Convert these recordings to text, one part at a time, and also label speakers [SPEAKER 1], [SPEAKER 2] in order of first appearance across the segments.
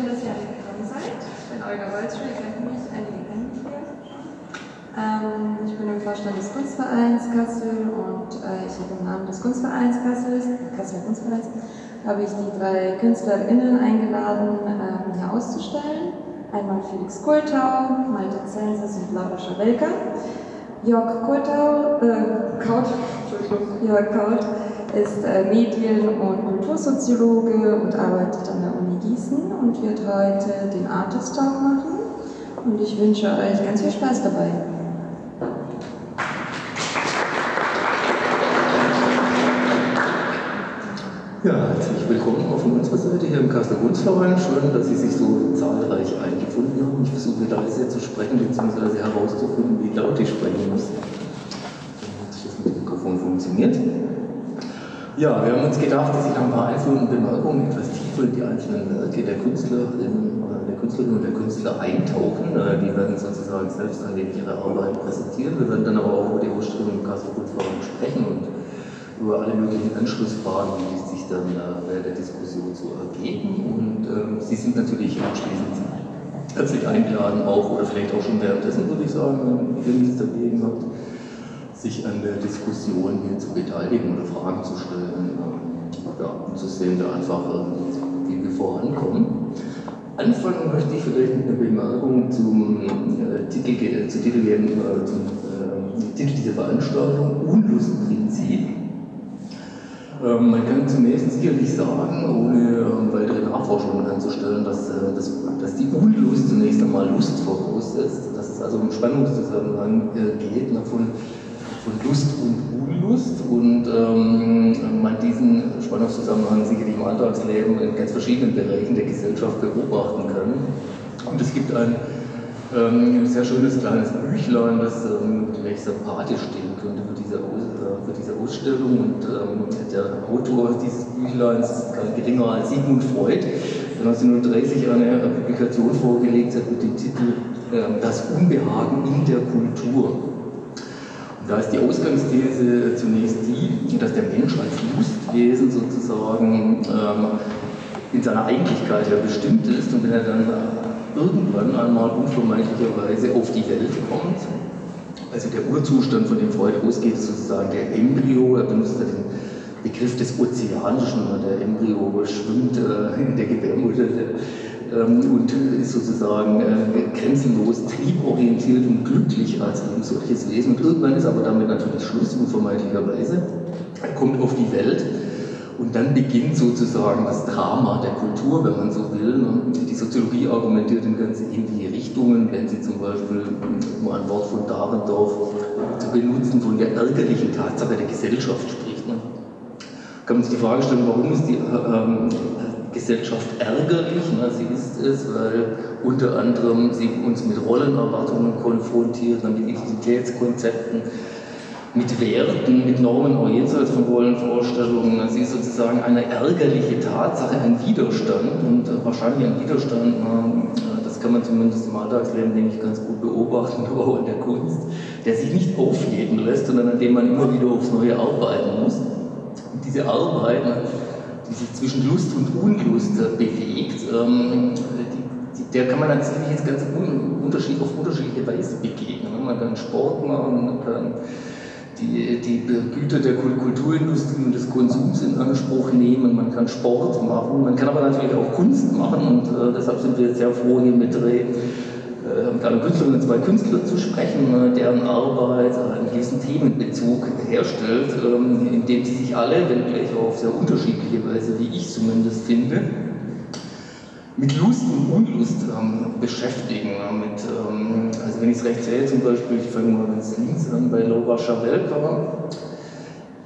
[SPEAKER 1] schön, dass ihr alle gekommen seid. Ich bin Olga Wolzschul, ihr kennt mich, einige kennen mich hier. Ähm, ich bin im Vorstand des Kunstvereins Kassel und äh, ich habe im Namen des Kunstvereins Kassel, Kasseler Kunstvereins, habe ich die drei KünstlerInnen eingeladen, ähm, hier auszustellen. Einmal Felix Kultau, Malte Zensis und Laura Schawelka. Jörg Kultau, äh, Kaut, Entschuldigung, Jörg Kaut ist äh, Medien- und Kultursoziologe und arbeitet an der Uni Gießen und wird heute den Artist Talk machen. Und ich wünsche euch ganz viel Spaß dabei.
[SPEAKER 2] Ja, herzlich willkommen von unserer Seite hier im Kasseler Kunstverein. Schön, dass Sie sich so zahlreich eingefunden haben. Ich versuche leise zu sprechen, beziehungsweise herauszufinden, wie laut ich sprechen muss. Damit das mit dem Mikrofon funktioniert. Ja, wir haben uns gedacht, dass ich nach ein paar einführenden Bemerkungen etwas tiefer in die einzelnen Werke der Künstlerin, der Künstlerin und der Künstler eintauchen. Äh, die werden sozusagen selbst ein wenig ihre Arbeit präsentieren. Wir werden dann aber auch über die Ausstellung im Kunstverein sprechen und über alle möglichen Anschlussfragen, die sich dann äh, während der Diskussion so ergeben. Und äh, Sie sind natürlich anschließend herzlich eingeladen, auch oder vielleicht auch schon währenddessen, würde ich sagen, wenn ihr nichts dagegen habt sich an der Diskussion hier zu beteiligen oder Fragen zu stellen, ja, um zu sehen, da einfach, wie wir vorankommen. Anfangen möchte ich vielleicht mit einer Bemerkung zum äh, Titel, äh, zu Titel geben, äh, zum äh, Titel dieser Veranstaltung, Unlustprinzip. Ähm, man kann zunächst sicherlich sagen, ohne äh, weitere Nachforschungen anzustellen, dass, äh, dass, dass die Unlust zunächst einmal Lust voraussetzt, dass es also um Spannungszusammenhang geht, von von Lust und Unlust und ähm, man diesen Spannungszusammenhang sicherlich im Alltagsleben in ganz verschiedenen Bereichen der Gesellschaft beobachten kann. Und es gibt ein ähm, sehr schönes kleines Büchlein, das ähm, recht sympathisch stehen könnte für diese, Aus, äh, für diese Ausstellung. Und ähm, der Autor dieses Büchleins ist kein geringer als Sigmund Freud, der 1930 eine Publikation vorgelegt hat mit dem Titel äh, Das Unbehagen in der Kultur. Da ist die Ausgangsthese zunächst die, dass der Mensch als Lustwesen sozusagen ähm, in seiner Eigentlichkeit ja bestimmt ist und wenn er dann irgendwann einmal unvermeidlicherweise auf die Welt kommt, also der Urzustand, von dem Freud ausgeht, ist sozusagen der Embryo, er benutzt ja den Begriff des Ozeanischen, der Embryo schwimmt äh, in der Gebärmutter der, und ist sozusagen äh, grenzenlos trieborientiert und glücklich als ein solches Wesen. Und irgendwann ist aber damit natürlich Schluss, unvermeidlicherweise. Er kommt auf die Welt und dann beginnt sozusagen das Drama der Kultur, wenn man so will. Und die Soziologie argumentiert in ganz ähnliche Richtungen, wenn sie zum Beispiel, um ein Wort von Dahrendorf zu benutzen, von der ärgerlichen Tatsache der Gesellschaft spricht. Ne? Kann man sich die Frage stellen, warum ist die ähm, Gesellschaft ärgerlich. Na, sie ist es, weil unter anderem sie uns mit Rollenerwartungen konfrontiert, mit Identitätskonzepten, mit Werten, mit Normen auch jenseits von Rollenvorstellungen. Sie ist sozusagen eine ärgerliche Tatsache, ein Widerstand und äh, wahrscheinlich ein Widerstand, äh, das kann man zumindest im Alltagsleben, denke ich, ganz gut beobachten, aber auch in der Kunst, der sich nicht aufheben lässt, sondern an dem man immer wieder aufs Neue arbeiten muss. Und diese Arbeiten die sich zwischen Lust und Unlust bewegt, ähm, die, der kann man sicherlich jetzt ganz un, unterschied, auf unterschiedliche Weise begegnen. Man kann Sport machen, man kann die, die Güter der Kulturindustrie und des Konsums in Anspruch nehmen, man kann Sport machen, man kann aber natürlich auch Kunst machen und äh, deshalb sind wir jetzt sehr froh, hier mit drei äh, mit einer Künstlerin und zwei Künstlern zu sprechen, äh, deren Arbeit einen gewissen Themenbezug herstellt, ähm, indem sie sich alle, wenn gleich auf sehr unterschiedliche Weise, wie ich zumindest finde, mit Lust und Unlust ähm, beschäftigen. Mit, ähm, also wenn ich es recht sehe, zum Beispiel, ich fange mal ganz links an, bei Laura Schawelka,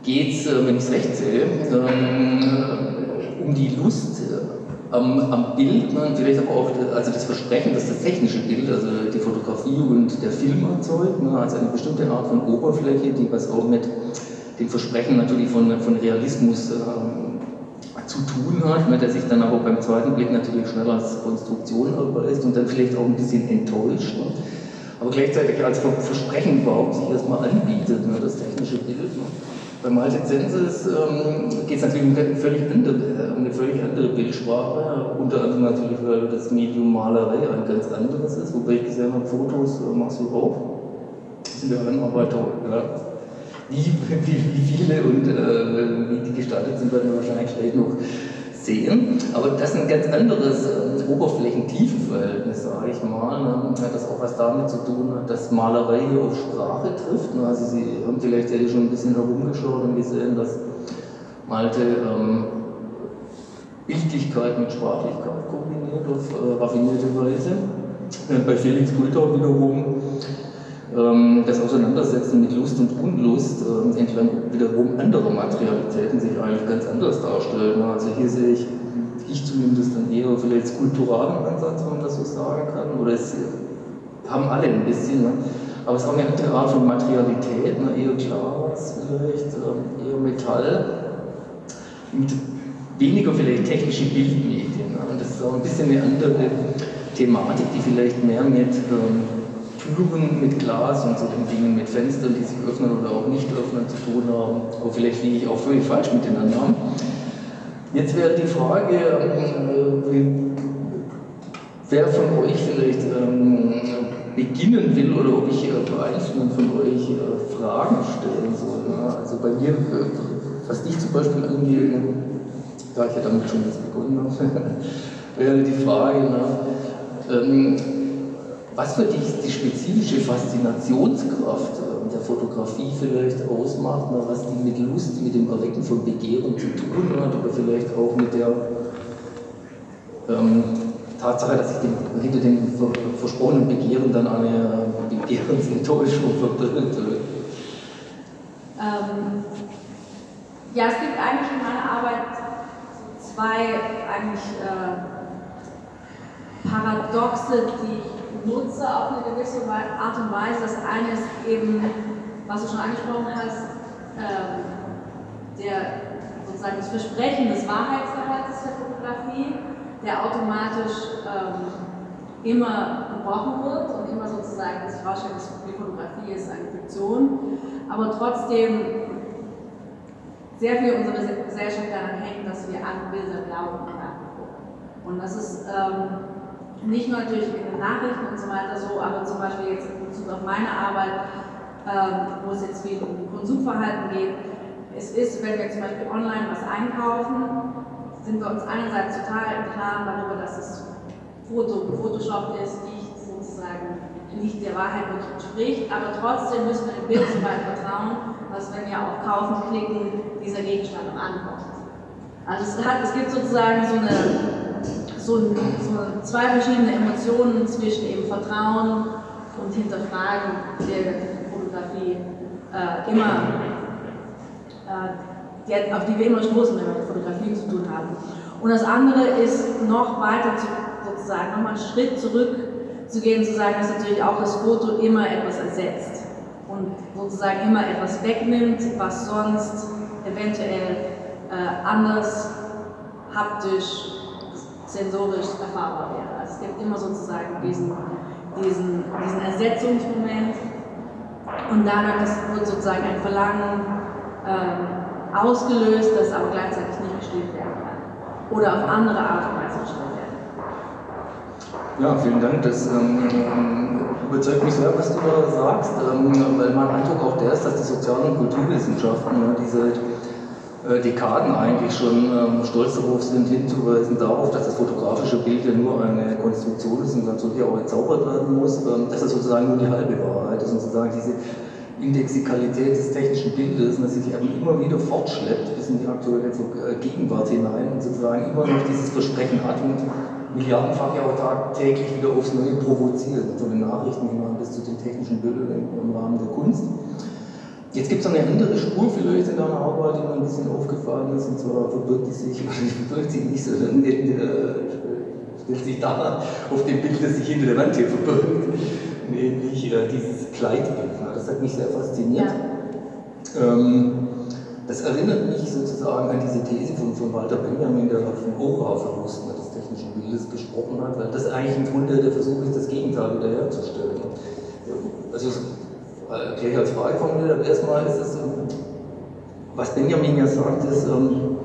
[SPEAKER 2] geht es, äh, wenn ich es recht sehe, um die Lust am, am Bild, ne, vielleicht aber auch also das Versprechen, dass das technische Bild, also die Fotografie und der Film erzeugt, ne, also eine bestimmte Art von Oberfläche, die was auch mit dem Versprechen natürlich von, von Realismus äh, zu tun hat, ne, der sich dann aber beim zweiten Blick natürlich schnell als Konstruktion erweist und dann vielleicht auch ein bisschen enttäuscht. Ne, aber gleichzeitig als Versprechen überhaupt sich erstmal anbietet, ne, das technische Bild. Ne. Bei Malte Zensis ähm, geht es natürlich um eine, völlig andere, um eine völlig andere Bildsprache, unter anderem natürlich, weil das Medium Malerei ein ganz anderes ist, wobei ich gesehen habe, Fotos äh, machst du auch. Das sind ja Anarbeiter, ja. Wie, wie, wie viele und äh, wie die gestaltet sind, werden wir wahrscheinlich gleich noch sehen. Aber das ein ganz anderes äh, Oberflächentiefenverhältnis, sage ich mal. Ne? Hat das auch was damit zu tun, dass Malerei hier auf Sprache trifft. Ne? Also Sie haben vielleicht ja schon ein bisschen herumgeschaut und gesehen, dass Malte ähm, Bildlichkeit mit Sprachlichkeit kombiniert auf äh, raffinierte Weise. Bei Felix Kultau wiederum das Auseinandersetzen mit Lust und Unlust äh, entlang wiederum anderer Materialitäten sich eigentlich ganz anders darstellen. Also hier sehe ich, ich zumindest dann eher vielleicht skulpturalen Ansatz, wenn man das so sagen kann, oder es haben alle ein bisschen, ne? aber es ist auch eine andere Art von Materialität, ne? eher Glas vielleicht, ähm, eher Metall, mit weniger vielleicht technische Bildmedien. Ne? Und das ist auch ein bisschen eine andere Thematik, die vielleicht mehr mit ähm, Türen mit Glas und so den Dingen mit Fenstern, die sich öffnen oder auch nicht öffnen, zu tun haben. Aber vielleicht liege ich auch völlig falsch mit den Annahmen. Jetzt wäre die Frage, äh, wer von euch vielleicht ähm, beginnen will oder ob ich äh, einzelnen von euch äh, Fragen stellen soll. Ne? Also bei mir, was dich zum Beispiel angeht, da ich ja damit schon jetzt begonnen habe, wäre die Frage, na, ähm, was für dich die spezifische Faszinationskraft äh, der Fotografie vielleicht ausmacht, was die mit Lust, mit dem Erwecken von Begehren zu tun hat oder vielleicht auch mit der ähm, Tatsache, dass sich dem, hinter dem versprochenen Begehren dann eine Begehrensenttäuschung verbirgt.
[SPEAKER 3] Ähm, ja, es gibt eigentlich in meiner Arbeit zwei eigentlich äh, Paradoxe, die ich nutze auf eine gewisse Art und Weise. Das eine ist eben, was du schon angesprochen hast, ähm, der, sozusagen das Versprechen des Wahrheitsgehalts der Fotografie, der automatisch ähm, immer gebrochen wird und immer sozusagen sich herausstellt, die Fotografie ist eine Fiktion, aber trotzdem sehr viel unserer Gesellschaft daran hängt, dass wir an Bilder glauben und Und das ist ähm, nicht nur natürlich in den Nachrichten und so weiter so, aber zum Beispiel jetzt in Bezug auf meine Arbeit, ähm, wo es jetzt viel um Konsumverhalten geht. Es ist, wenn wir zum Beispiel online was einkaufen, sind wir uns einerseits total klar darüber, dass es Foto, Photoshop ist, nicht sozusagen nicht der Wahrheit wirklich entspricht, aber trotzdem müssen wir dem Bild so weit vertrauen, dass wenn wir auf Kaufen klicken, dieser Gegenstand auch ankommt. Also es, hat, es gibt sozusagen so eine so, so zwei verschiedene Emotionen zwischen eben Vertrauen und Hinterfragen der Fotografie äh, immer, äh, die, auf die wir immer stoßen, wenn wir mit Fotografie zu tun haben. Und das andere ist noch weiter zu, sozusagen, nochmal einen Schritt zurück zu gehen, zu sagen, dass natürlich auch das Foto immer etwas ersetzt und sozusagen immer etwas wegnimmt, was sonst eventuell äh, anders haptisch sensorisch erfahrbar wäre. Also es gibt immer sozusagen diesen, diesen, diesen Ersetzungsmoment und dadurch wird sozusagen ein Verlangen ähm, ausgelöst, das aber gleichzeitig nicht gestillt werden kann oder auf andere Art und Weise gestillt werden.
[SPEAKER 2] Ja, vielen Dank. Das ähm, überzeugt mich sehr, was du da sagst, ähm, weil mein Eindruck auch der ist, dass die Sozial- und Kulturwissenschaften, die seit Dekaden eigentlich schon ähm, stolz darauf sind, hinzuweisen darauf, dass das fotografische Bild ja nur eine Konstruktion ist und natürlich auch entzaubert werden muss, ähm, dass das sozusagen nur die halbe Wahrheit ist und sozusagen diese Indexikalität des technischen Bildes, dass sich eben immer wieder fortschleppt bis in die aktuelle äh, Gegenwart hinein und sozusagen immer noch dieses Versprechen hat und milliardenfach ja auch tagtäglich wieder aufs Neue provoziert, von den Nachrichten hinein bis zu den technischen Bildern im Rahmen der Kunst. Jetzt gibt es noch eine andere Spur vielleicht in deiner Arbeit, die mir ein bisschen aufgefallen ist, und zwar verbirgt die sich, verbirgt sie nicht, sondern äh, stellt sich da auf dem Bild, das sich hinter der Wand hier verbirgt, nämlich äh, dieses Kleidbild. Das hat mich sehr fasziniert. Ja. Ähm, das erinnert mich sozusagen an diese These von, von Walter Benjamin, der von Aura-Verlusten des technischen Bildes gesprochen hat, weil das eigentlich im Grunde der Versuch ist, das Gegenteil wiederherzustellen. Also gleich als Frage formuliert, aber erstmal ist es was Benjamin ja sagt, ist, ähm,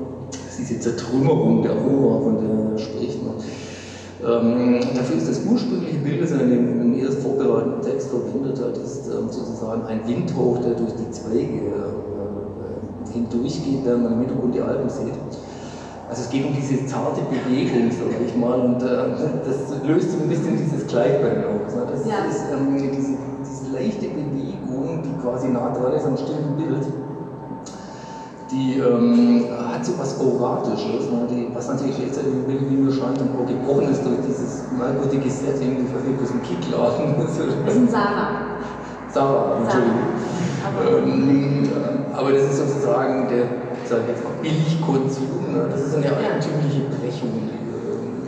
[SPEAKER 2] diese Zertrümmerung der Aura, von der er spricht. Ne? Ähm, dafür ist das ursprüngliche Bild, das er in dem, im erst vorbereiteten Text verwendet hat, ist ähm, sozusagen ein Windhauch, der durch die Zweige äh, hindurchgeht, während man im Hintergrund die Alpen sieht. Also es geht um diese zarte Bewegung, sag ich mal, und äh, das löst so ein bisschen dieses Gleichbein aus. Ne? Das ja. ist ähm, diese, diese leichte Bewegung, die quasi nah dran ist am stillen Bild die ähm, hat so was Auratisches, ne, die, was natürlich letztendlich im Bild scheint und auch gebrochen ist durch dieses merkwürdige Setting, nicht, ob das ein Kickladen.
[SPEAKER 3] Das ist ein Sarah.
[SPEAKER 2] Sarah, Entschuldigung. Aber, ähm, aber das ist sozusagen der, sag ich jetzt mal, Billigkonsum, ne? das ist eine eigentümliche Brechung.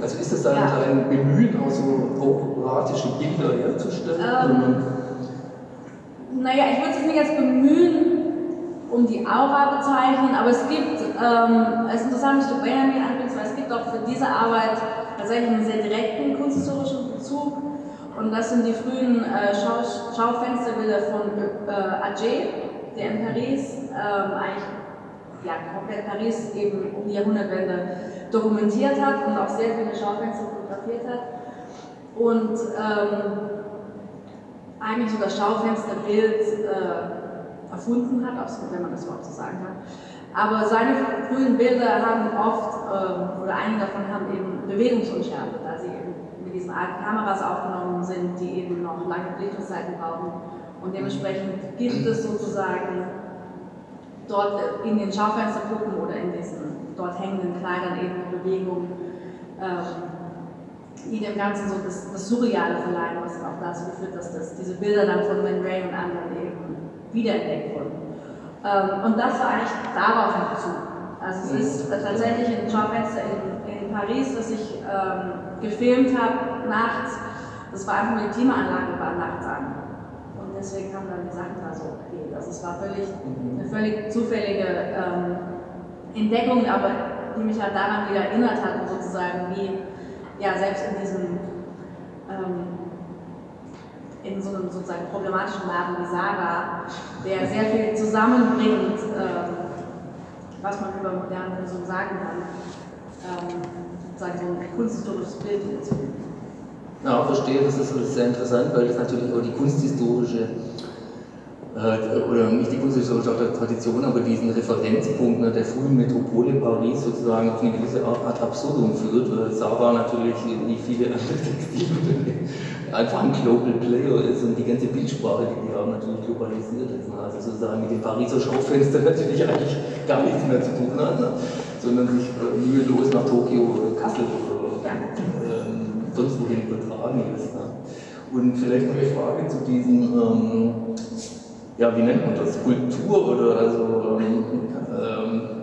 [SPEAKER 2] Also ist das dann ja. ein Bemühen, auch so auratische Bilder herzustellen? Ähm,
[SPEAKER 3] naja, ich würde es nicht als bemühen um die Aura bezeichnen, aber es gibt, ähm, es ist interessant, dass du Benjamin anbringst, weil es gibt auch für diese Arbeit tatsächlich einen sehr direkten kunsthistorischen Bezug und das sind die frühen äh, Schau Schaufensterbilder von äh, Ager, der in Paris ähm, eigentlich ja, komplett Paris eben um die Jahrhundertwende dokumentiert hat und auch sehr viele Schaufenster fotografiert hat. Und ähm, eigentlich so das Schaufensterbild äh, erfunden hat, wenn man das Wort so sagen kann. Aber seine frühen Bilder haben oft, ähm, oder einige davon haben eben Bewegungsunschärfe, da sie eben mit diesen alten Kameras aufgenommen sind, die eben noch lange Belichtungszeiten brauchen. Und dementsprechend gibt es sozusagen dort in den Schaufensterpuppen oder in diesen dort hängenden Kleidern eben Bewegung, ähm, die dem Ganzen so das, das Surreale verleihen, was auch dazu geführt, dass das, diese Bilder dann von Man Ray und anderen eben wiederentdeckt wurden. Ähm, und das war eigentlich darauf ein Bezug. Also es ist tatsächlich ein Schaufenster in, in Paris, das ich ähm, gefilmt habe nachts. Das war einfach die Klimaanlage war nachts an. Und deswegen haben dann die Sachen da so okay. Also es war völlig, eine völlig zufällige ähm, Entdeckung, aber die mich halt daran wieder erinnert hat, sozusagen, wie ja, selbst in diesem ähm, in so einem sozusagen problematischen Laden wie Saga, der sehr viel zusammenbringt, äh, was man über moderne Konsum sagen kann, ähm, sozusagen so ein kunsthistorisches Bild zu
[SPEAKER 2] Ja, verstehe, das ist sehr interessant, weil das natürlich auch die kunsthistorische oder nicht die kunsthistorische Tradition, aber diesen Referenzpunkt ne, der frühen Metropole Paris sozusagen auf eine gewisse Art ad absurdum führt, weil Sava natürlich wie viele andere Textilien einfach ein Global Player ist und die ganze Bildsprache, die die haben, natürlich globalisiert ist. Ne? Also sozusagen mit dem Pariser Schaufenster natürlich eigentlich gar nichts mehr zu tun hat, ne? sondern sich äh, mühelos nach Tokio oder Kassel oder ähm, sonst wohin übertragen ist. Ne? Und vielleicht noch eine Frage zu diesen, ähm, ja, wie nennt man das, Kultur oder also ähm, ähm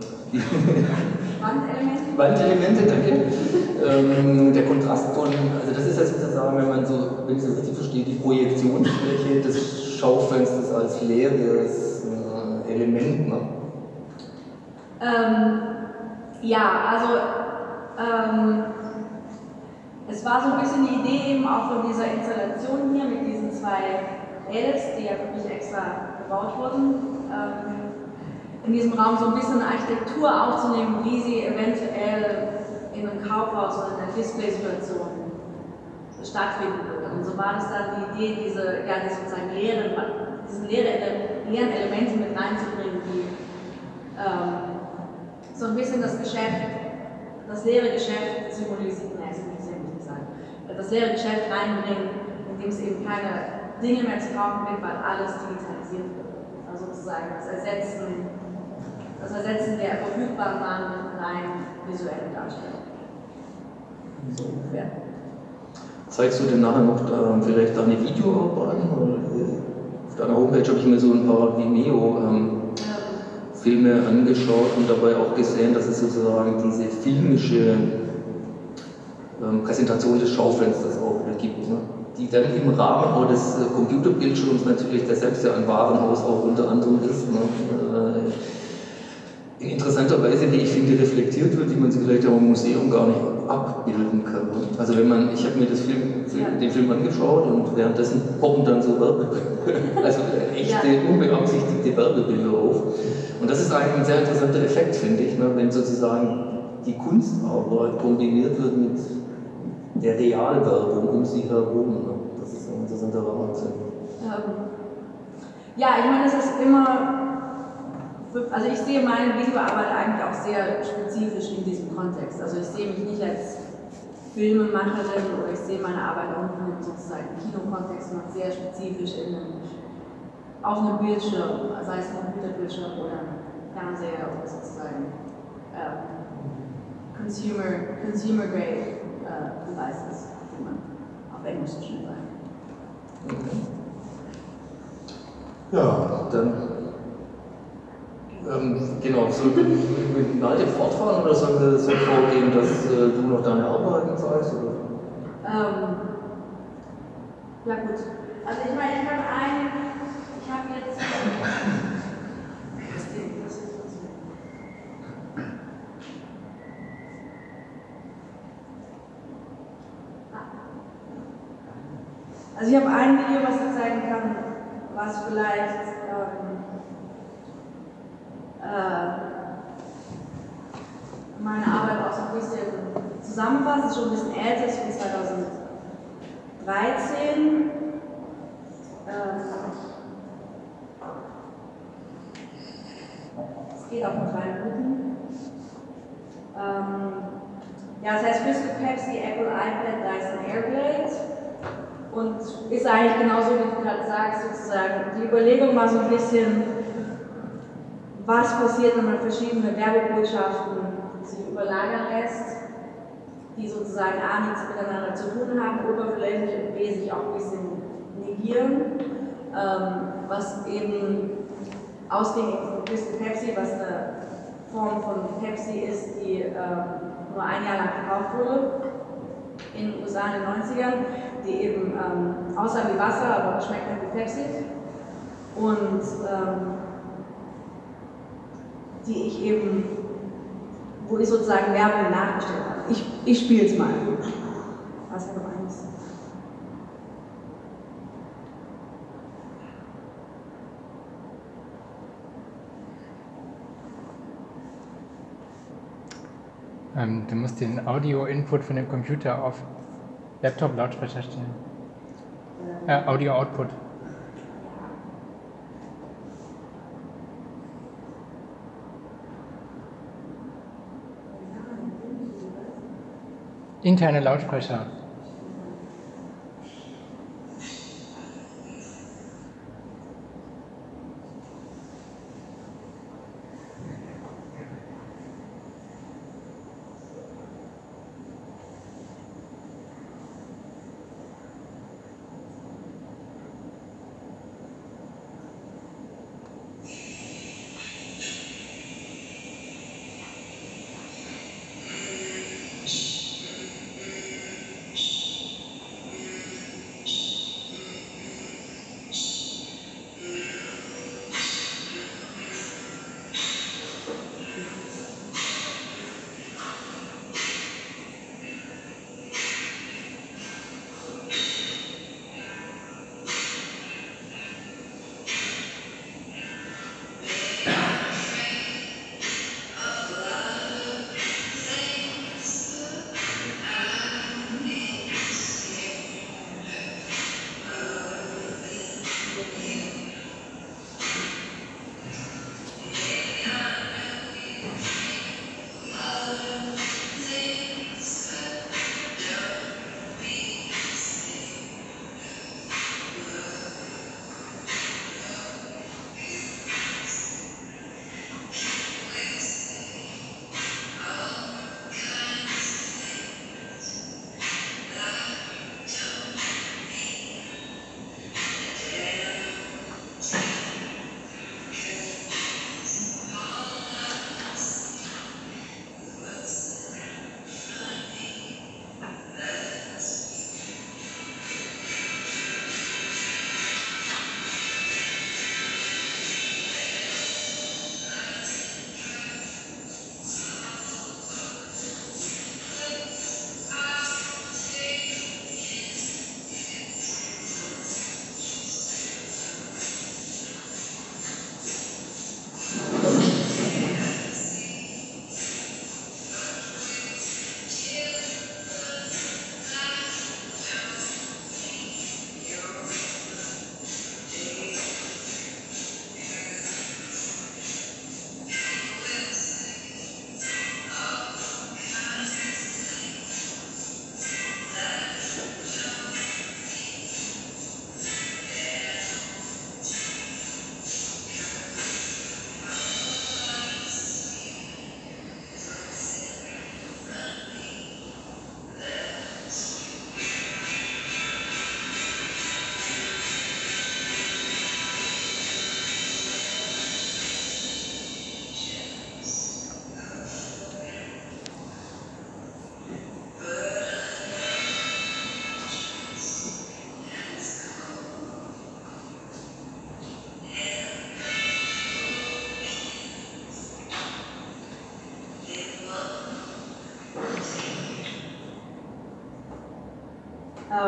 [SPEAKER 3] Wandelemente.
[SPEAKER 2] Wandelemente, danke. ähm, der Kontrast von, also das ist ja sozusagen, wenn man so, wenn ich das richtig verstehe, die Projektionsfläche des Schaufensters als leeres äh, Element. Ne?
[SPEAKER 3] Ähm, ja, also ähm, es war so ein bisschen die Idee eben auch von dieser Installation hier mit diesen zwei Ls, die ja wirklich extra gebaut wurden. Ähm, in diesem Raum so ein bisschen Architektur aufzunehmen, wie sie eventuell in einem Kaufhaus oder in einer Display-Situation stattfinden würde. Und so war das dann die Idee, diese, ja, die sozusagen leeren, diese leere, leeren Elemente mit reinzubringen, die ähm, so ein bisschen das Geschäft, das leere Geschäft symbolisieren, nein, sagen, das leere Geschäft reinbringen, in dem es eben keine Dinge mehr zu kaufen gibt, weil alles digitalisiert wird. Sozusagen das Ersetzen das Ersetzen der verfügbaren Waren mit rein visuellen Darstellungen. So ungefähr.
[SPEAKER 2] Zeigst du denn nachher noch da, vielleicht deine Videoarbeit äh, Auf deiner Homepage habe ich mir so ein paar Vimeo-Filme ähm, angeschaut und dabei auch gesehen, dass es sozusagen diese filmische ähm, Präsentation des Schaufensters auch gibt. Ne? Die dann im Rahmen auch des äh, Computerbildschirms natürlich, der selbst ja ein Warenhaus auch unter anderem ist. Ne? Äh, in interessanter Weise, wie ich finde, reflektiert wird, wie man sich vielleicht auch im im Museum gar nicht abbilden kann. Also wenn man, ich habe mir das Film, den Film angeschaut und währenddessen poppen dann so Werbe, also echte, ja. unbeabsichtigte Werbebilder auf. Und das ist eigentlich ein sehr interessanter Effekt, finde ich, ne, wenn sozusagen die Kunstarbeit kombiniert wird mit der Realwerbung um sie herum. Ne. Das ist ein interessanter Wahnsinn.
[SPEAKER 3] Ähm, ja, ich meine, es ist immer also ich sehe meine Videoarbeit eigentlich auch sehr spezifisch in diesem Kontext. Also ich sehe mich nicht als Filmemacherin oder ich sehe meine Arbeit auch nicht sozusagen im Kinokontext, sondern sehr spezifisch in einem, auf einem Bildschirm, sei es ein Computerbildschirm oder Fernseher oder sozusagen ähm, Consumer, Consumer Grade äh, Devices, wie man auf Englisch so schön sagt.
[SPEAKER 2] Ja, dann ähm, genau, sollen wir mit Malte fortfahren oder sollen wir so vorgehen, dass äh, du noch deine Arbeiten zeigst?
[SPEAKER 3] Ähm, ja gut. Also ich meine, ich habe einen, ich habe jetzt... Also ich habe ein Video, was ich zeigen kann, was vielleicht ähm, äh, meine Arbeit auch so ein bisschen zusammenfasst. Ist schon ein bisschen älter, ist von 2013. Es geht auch nur drei Minuten. Ähm, ja, das heißt Crystal Pepsi, Apple iPad, Dyson Airblade. Und ist eigentlich genauso, wie du gerade sagst, sozusagen. Die Überlegung war so ein bisschen, was passiert, wenn man verschiedene Werbebotschaften sich überlagern lässt, die sozusagen A nichts miteinander zu tun haben, oberflächlich und B sich auch ein bisschen negieren, ähm, was eben ausgehend von Crystal Pepsi, was eine Form von Pepsi ist, die ähm, nur ein Jahr lang verkauft wurde in den USA in den 90ern, die eben ähm, aussah wie Wasser, aber schmeckt wie Pepsi. Und ähm, die ich eben, wo ich sozusagen Werbung nachgestellt habe. Ich, ich spiele es mal. Was er gemeint ist.
[SPEAKER 4] Ähm, du musst den Audio-Input von dem Computer auf Laptop-Lautsprecher stellen. Äh, Audio-Output. interne Lautsprecher.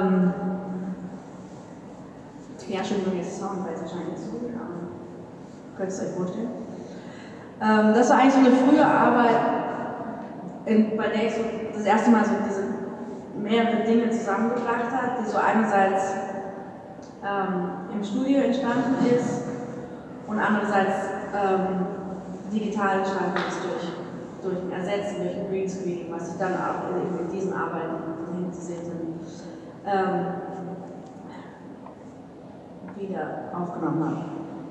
[SPEAKER 3] Ähm, wenn jetzt Sound, weil es wahrscheinlich nicht so gut aber könnt ihr euch vorstellen. Ähm, das war eigentlich so eine frühe Arbeit, in, bei der ich so das erste Mal so diese mehrere Dinge zusammengebracht habe, die so einerseits ähm, im Studio entstanden ist und andererseits ähm, digital entstanden ist durch, durch ein Ersetzen, durch ein Greenscreen, was ich dann auch in, in diesen Arbeiten hinten zu sehen sind, ähm, wieder aufgenommen habe.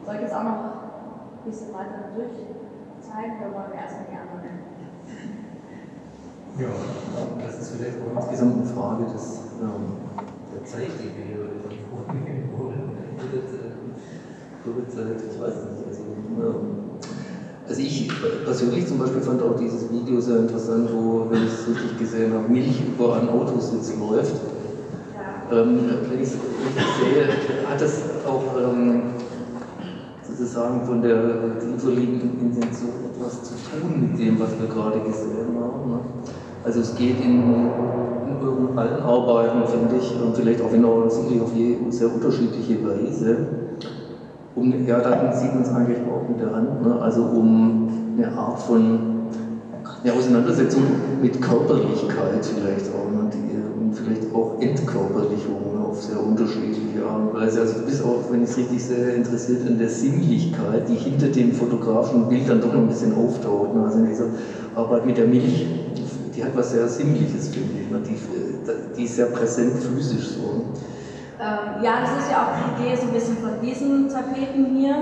[SPEAKER 3] Soll ich jetzt auch noch ein bisschen weiter durchzeigen oder wollen wir erstmal die anderen?
[SPEAKER 2] Ja, das ist vielleicht auch insgesamt eine Frage des, ähm, der Zeit, die wir hier vornehmen wollen. Covid-Zeit, ich weiß nicht. Also, ähm, also ich persönlich zum Beispiel fand auch dieses Video sehr interessant, wo, wenn ich es richtig gesehen habe, Milch über einen Autositz läuft. Ähm, wenn ich es sehe, hat das auch ähm, sozusagen von der tieferliegenden Intention etwas zu tun mit dem, was wir gerade gesehen haben. Ne? Also es geht in, in allen Arbeiten, finde ich, und vielleicht auch in auch sicherlich auf je, sehr unterschiedliche Weise, um, ja, da sieht man es eigentlich auch mit der Hand, ne? also um eine Art von eine Auseinandersetzung mit Körperlichkeit vielleicht auch, ne? Die, und vielleicht auch Entkörperlichung auf sehr unterschiedliche Art und Weise. Also du bist auch, wenn ich es richtig sehe, interessiert in der Sinnlichkeit, die hinter dem fotografischen Bild dann doch noch ein bisschen auftaucht. Ne? Also in dieser Arbeit mit der Milch, die hat was sehr Sinnliches, finde ich. Ne? Die, die ist sehr präsent physisch so.
[SPEAKER 3] Ähm, ja, das ist ja auch die Idee so ein bisschen von diesen Tapeten hier.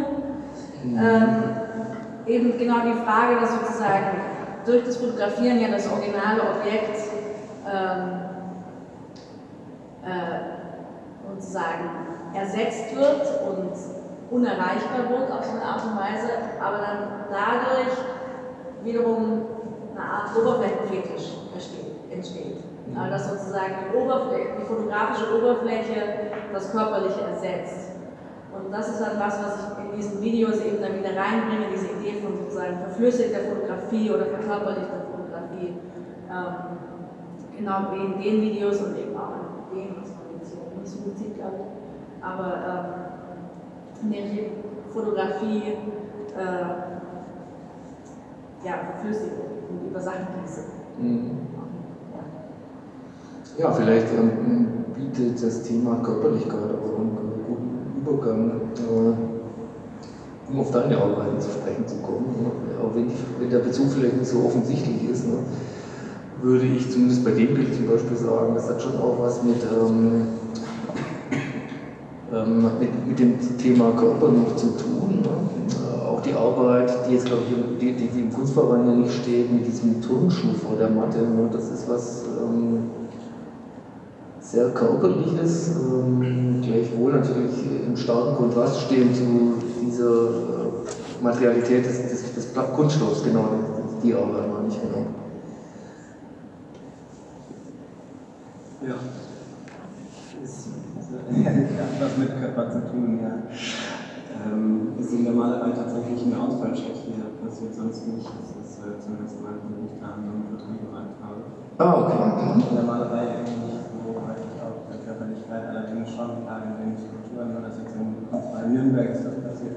[SPEAKER 3] Mhm. Ähm, eben genau die Frage, dass sozusagen durch das Fotografieren ja das originale Objekt ähm, äh, sozusagen ersetzt wird und unerreichbar wird auf so eine Art und Weise, aber dann dadurch wiederum eine Art Oberflächenfetisch entsteht. Also dass sozusagen die, Oberfläche, die fotografische Oberfläche das Körperliche ersetzt. Und das ist dann was, was ich in diesen Videos eben dann wieder reinbringe, diese Idee von sozusagen verflüssigter Fotografie oder verkörperlichter Fotografie. Ähm, genau wie in den Videos und eben auch in dem, was man jetzt hier nicht so gut sieht, glaube ich. Aber ähm, nämlich Fotografie äh, ja, verflüssigt und über Sachen gieße. Mhm.
[SPEAKER 2] Ja, vielleicht ähm, bietet das Thema Körperlichkeit auch Übergang, äh, um auf deine Arbeiten zu sprechen zu kommen. Ne? Auch wenn, wenn, der Bezug vielleicht nicht so offensichtlich ist, ne? würde ich zumindest bei dem Bild zum Beispiel sagen, das hat schon auch was mit, ähm, ähm, mit, mit, dem Thema Körper noch zu tun. Ne? Äh, auch die Arbeit, die jetzt, glaube ich, die, die, die im Kunstverein ja nicht steht, mit diesem Turnschuh vor der Matte, ne? das ist was ähm, sehr körperliches, ähm, gleichwohl natürlich im starken Kontrast stehen zu dieser äh, Materialität des, des, des Kunststoffs, genau, die Arbeit meine ich genau.
[SPEAKER 5] Ja. Es hat was mit Körper zu tun, ja. Ähm, ist in der Malerei tatsächlich ein Ausfallschritt hier, passiert sonst nicht. Das ist äh, zumindest mein Bericht an und Vertrieb gemacht habe.
[SPEAKER 2] Ah, okay.
[SPEAKER 5] In der Malerei eigentlich Körperlichkeit, allerdings schon klar in den Strukturen, nur dass jetzt in bei Nürnberg ist das passiert,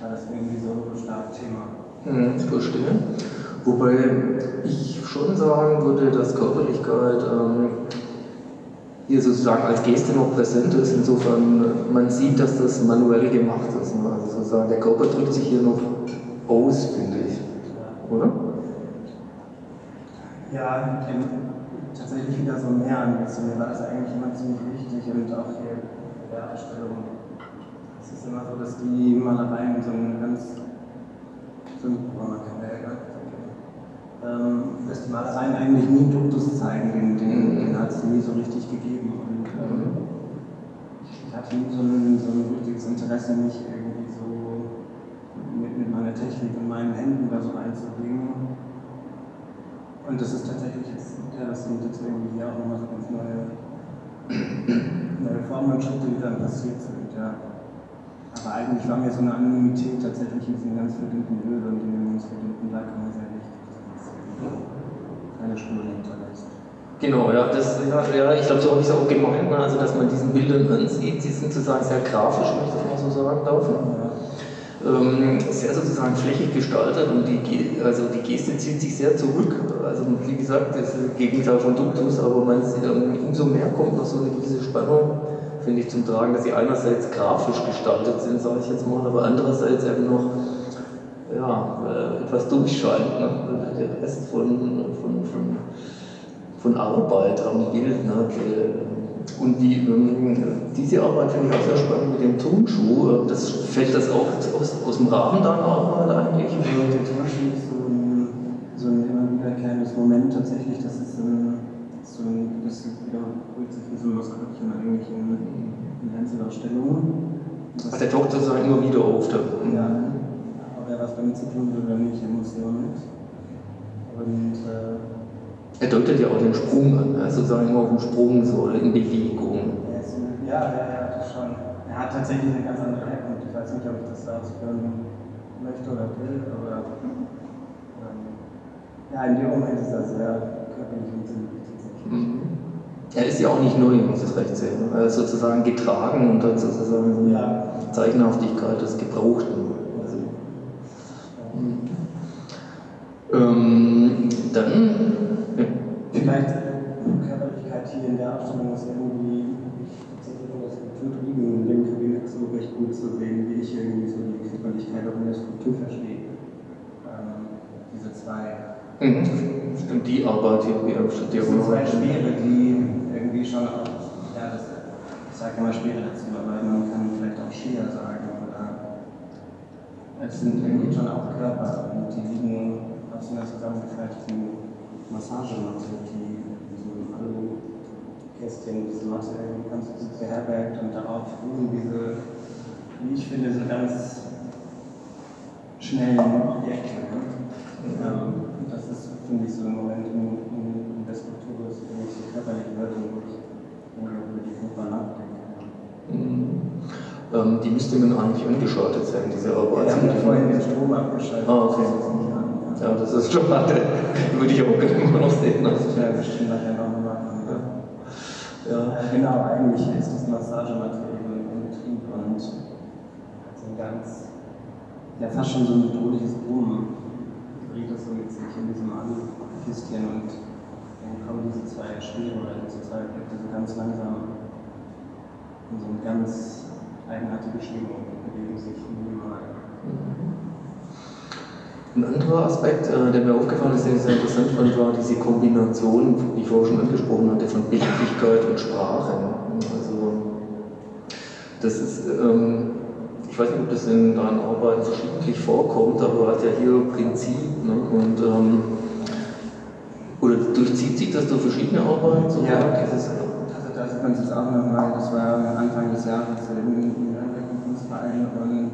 [SPEAKER 5] war das irgendwie so ein starkes Thema.
[SPEAKER 2] Hm, ich verstehe. Wobei ich schon sagen würde, dass Körperlichkeit ähm, hier sozusagen als Geste noch präsent ist. Insofern, man sieht, dass das manuell gemacht ist. Ne? Also sozusagen, der Körper drückt sich hier noch aus, finde ich. Oder?
[SPEAKER 5] Ja, tatsächlich wieder so mehr ein bisschen. Mir war das eigentlich immer ziemlich wichtig und auch hier der Ausstellung. Es ist immer so, dass die Malereien so ein ganz. So ein, oh, man kann ja ähm, dass die Malereien eigentlich nie Duktus zeigen, den, den, den hat es nie so richtig gegeben. Und ähm, ich hatte nie so ein, so ein richtiges Interesse, mich irgendwie so mit, mit meiner Technik und meinen Händen da so reinzubringen. Und das ist tatsächlich jetzt ja, das sind jetzt irgendwie auch nochmal so ganz neue, neue Formen und Schritte, die dann passiert sind. Ja. Aber eigentlich war mir so eine Anonymität tatsächlich in diesem ganz verdienten Öl und in dem ganz verdienten Lack immer sehr wichtig. Keine Spur hinterlässt.
[SPEAKER 2] Genau, ja, das, ja, ja ich glaube, so habe ich es auch gemeint, ne? also dass man diesen Bildern ansieht, die sind sozusagen sehr grafisch, wenn ich das mal so sagen darf. Ähm, sehr sozusagen flächig gestaltet und die, also die Geste zieht sich sehr zurück. Also wie gesagt, das Gegenteil von Duktus, aber man, ähm, umso mehr kommt noch so eine gewisse Spannung, finde ich, zum Tragen, dass sie einerseits grafisch gestaltet sind, sage ich jetzt mal, aber andererseits eben noch ja, äh, etwas durchscheint. Ne? Der Rest von, von, von von Arbeit am Bild. Ne? Und die, ähm, diese Arbeit finde ich auch sehr spannend mit dem Turnschuh. Das, fällt das auch aus, aus dem Rahmen deiner Arbeit eigentlich?
[SPEAKER 5] Also der Turnschuh ist so ein, so ein immer wiederkehrendes Moment tatsächlich. Das ist ein, so ein, das wiederholt sich wie so ein Maskottchen an irgendwelchen Einzelausstellungen.
[SPEAKER 2] Ach, der taucht sozusagen immer wieder auf. Da.
[SPEAKER 5] Ja, ob er was damit zu tun hat oder nicht, im Museum. Und äh,
[SPEAKER 2] er deutet ja auch den Sprung an, sozusagen immer auf dem Sprung, so in Bewegung.
[SPEAKER 5] Ja, ja, ja, schon. Er hat tatsächlich eine ganz andere Herkunft. Ich weiß nicht, ob ich das da ausführen möchte oder will, aber ähm, ja, in dem Moment ist er sehr körperlich und
[SPEAKER 2] mhm. Er ist ja auch nicht neu, wenn ich das recht sehe. Er ist sozusagen getragen und hat sozusagen ja. Zeichenhaftigkeit des Gebrauchten. Also, mhm. Ähm, dann
[SPEAKER 5] Vielleicht Körperlichkeit hier in der Ausstellung ist irgendwie Skulptur drüben in dem Kabinett so recht gut zu sehen, wie ich irgendwie so die Körperlichkeit auch in der Skulptur verstehe. Ähm, diese zwei.
[SPEAKER 2] Mhm. Stimmt, die Arbeit hier, die
[SPEAKER 5] studiert Diese zwei Speere, die irgendwie schon auch, ja, das, ich sage immer Speere dazu, aber man kann vielleicht auch Skier sagen oder es sind irgendwie schon auch Körper und die liegen aus einer zusammengefalteten Massagematte, die in so einem Alu-Kästchen, diese Matte irgendwie ganz gut beherbergt und darauf ruhen diese, wie ich finde, so ganz schnellen Objekte. Ne? Ähm, das ist, finde ich, so ein Moment in, in, in der Skulptur, wo es irgendwie so körperlich wird und wo ich über die Körper nachdenke.
[SPEAKER 2] Mhm. Ähm, die müsste man eigentlich angeschaltet sein, diese Arbeit.
[SPEAKER 5] Ja, wir haben vorhin den Strom abgeschaltet.
[SPEAKER 2] Ah, okay. Ja, das ist schon mal, würde ich auch immer noch sehen. Ne?
[SPEAKER 5] Ja, bestimmt nachher noch mal machen. Ja. ja. Genau, eigentlich ist das Massagematerial im Betrieb und hat so ein ganz, ja fast schon so ein bedrohliches Brummen, bringt das so mit sich in diesem Alukistchen und dann kommen diese zwei Schwere oder diese zwei Objekte so ganz langsam in so eine ganz eigenartige Schwingung und bewegen sich minimal. Mhm.
[SPEAKER 2] Ein anderer Aspekt, äh, der mir aufgefallen ist, den ich sehr interessant fand, war diese Kombination, die ich vorher schon angesprochen hatte, von Bildlichkeit und Sprache. Also, das ist, ähm, ich weiß nicht, ob das in deinen Arbeiten verschiedentlich vorkommt, aber hat ja hier Prinzip. Ne? Und, ähm, oder durchzieht sich das durch verschiedene Arbeiten?
[SPEAKER 5] So ja, dieses, also da sieht man es jetzt auch nochmal, das war Anfang des Jahres im Kunstverein und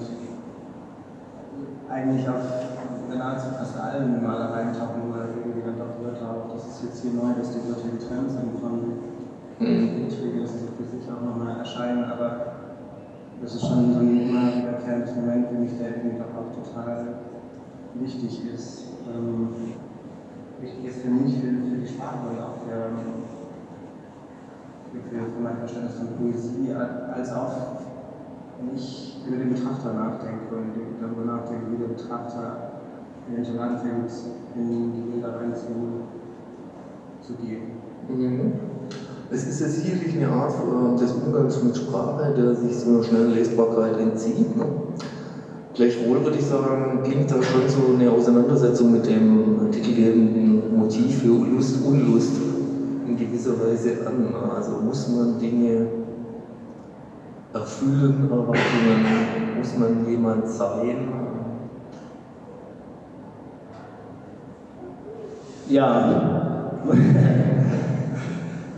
[SPEAKER 5] eigentlich auf nahezu fast allen Malereien tauchen mal irgendwie dann doch Wörter auf. Das ist jetzt hier neu, dass die Wörter getrennt sind von mhm. Beiträgen, dass sie für sich auch nochmal erscheinen, aber das ist schon so ein immer wiederkehrendes Moment, für mich, der irgendwie doch auch total wichtig ist. Ähm, wichtig ist für mich, für, für die Sprache und auch für, für, für mein Verständnis von Poesie, als auch wenn ich über den Betrachter nachdenke und darüber nachdenke, wie der Betrachter schon anfängt, in die Bilder rein zu gehen.
[SPEAKER 2] Mhm. Es ist ja sicherlich eine Art äh, des Umgangs mit Sprache, der sich so einer schnellen Lesbarkeit entzieht. Ne? Gleichwohl würde ich sagen, klingt da schon so eine Auseinandersetzung mit dem titelgebenden Motiv für Lust, Unlust in gewisser Weise an. Also muss man Dinge erfüllen, Erwartungen, muss man jemand sein,
[SPEAKER 5] Ja.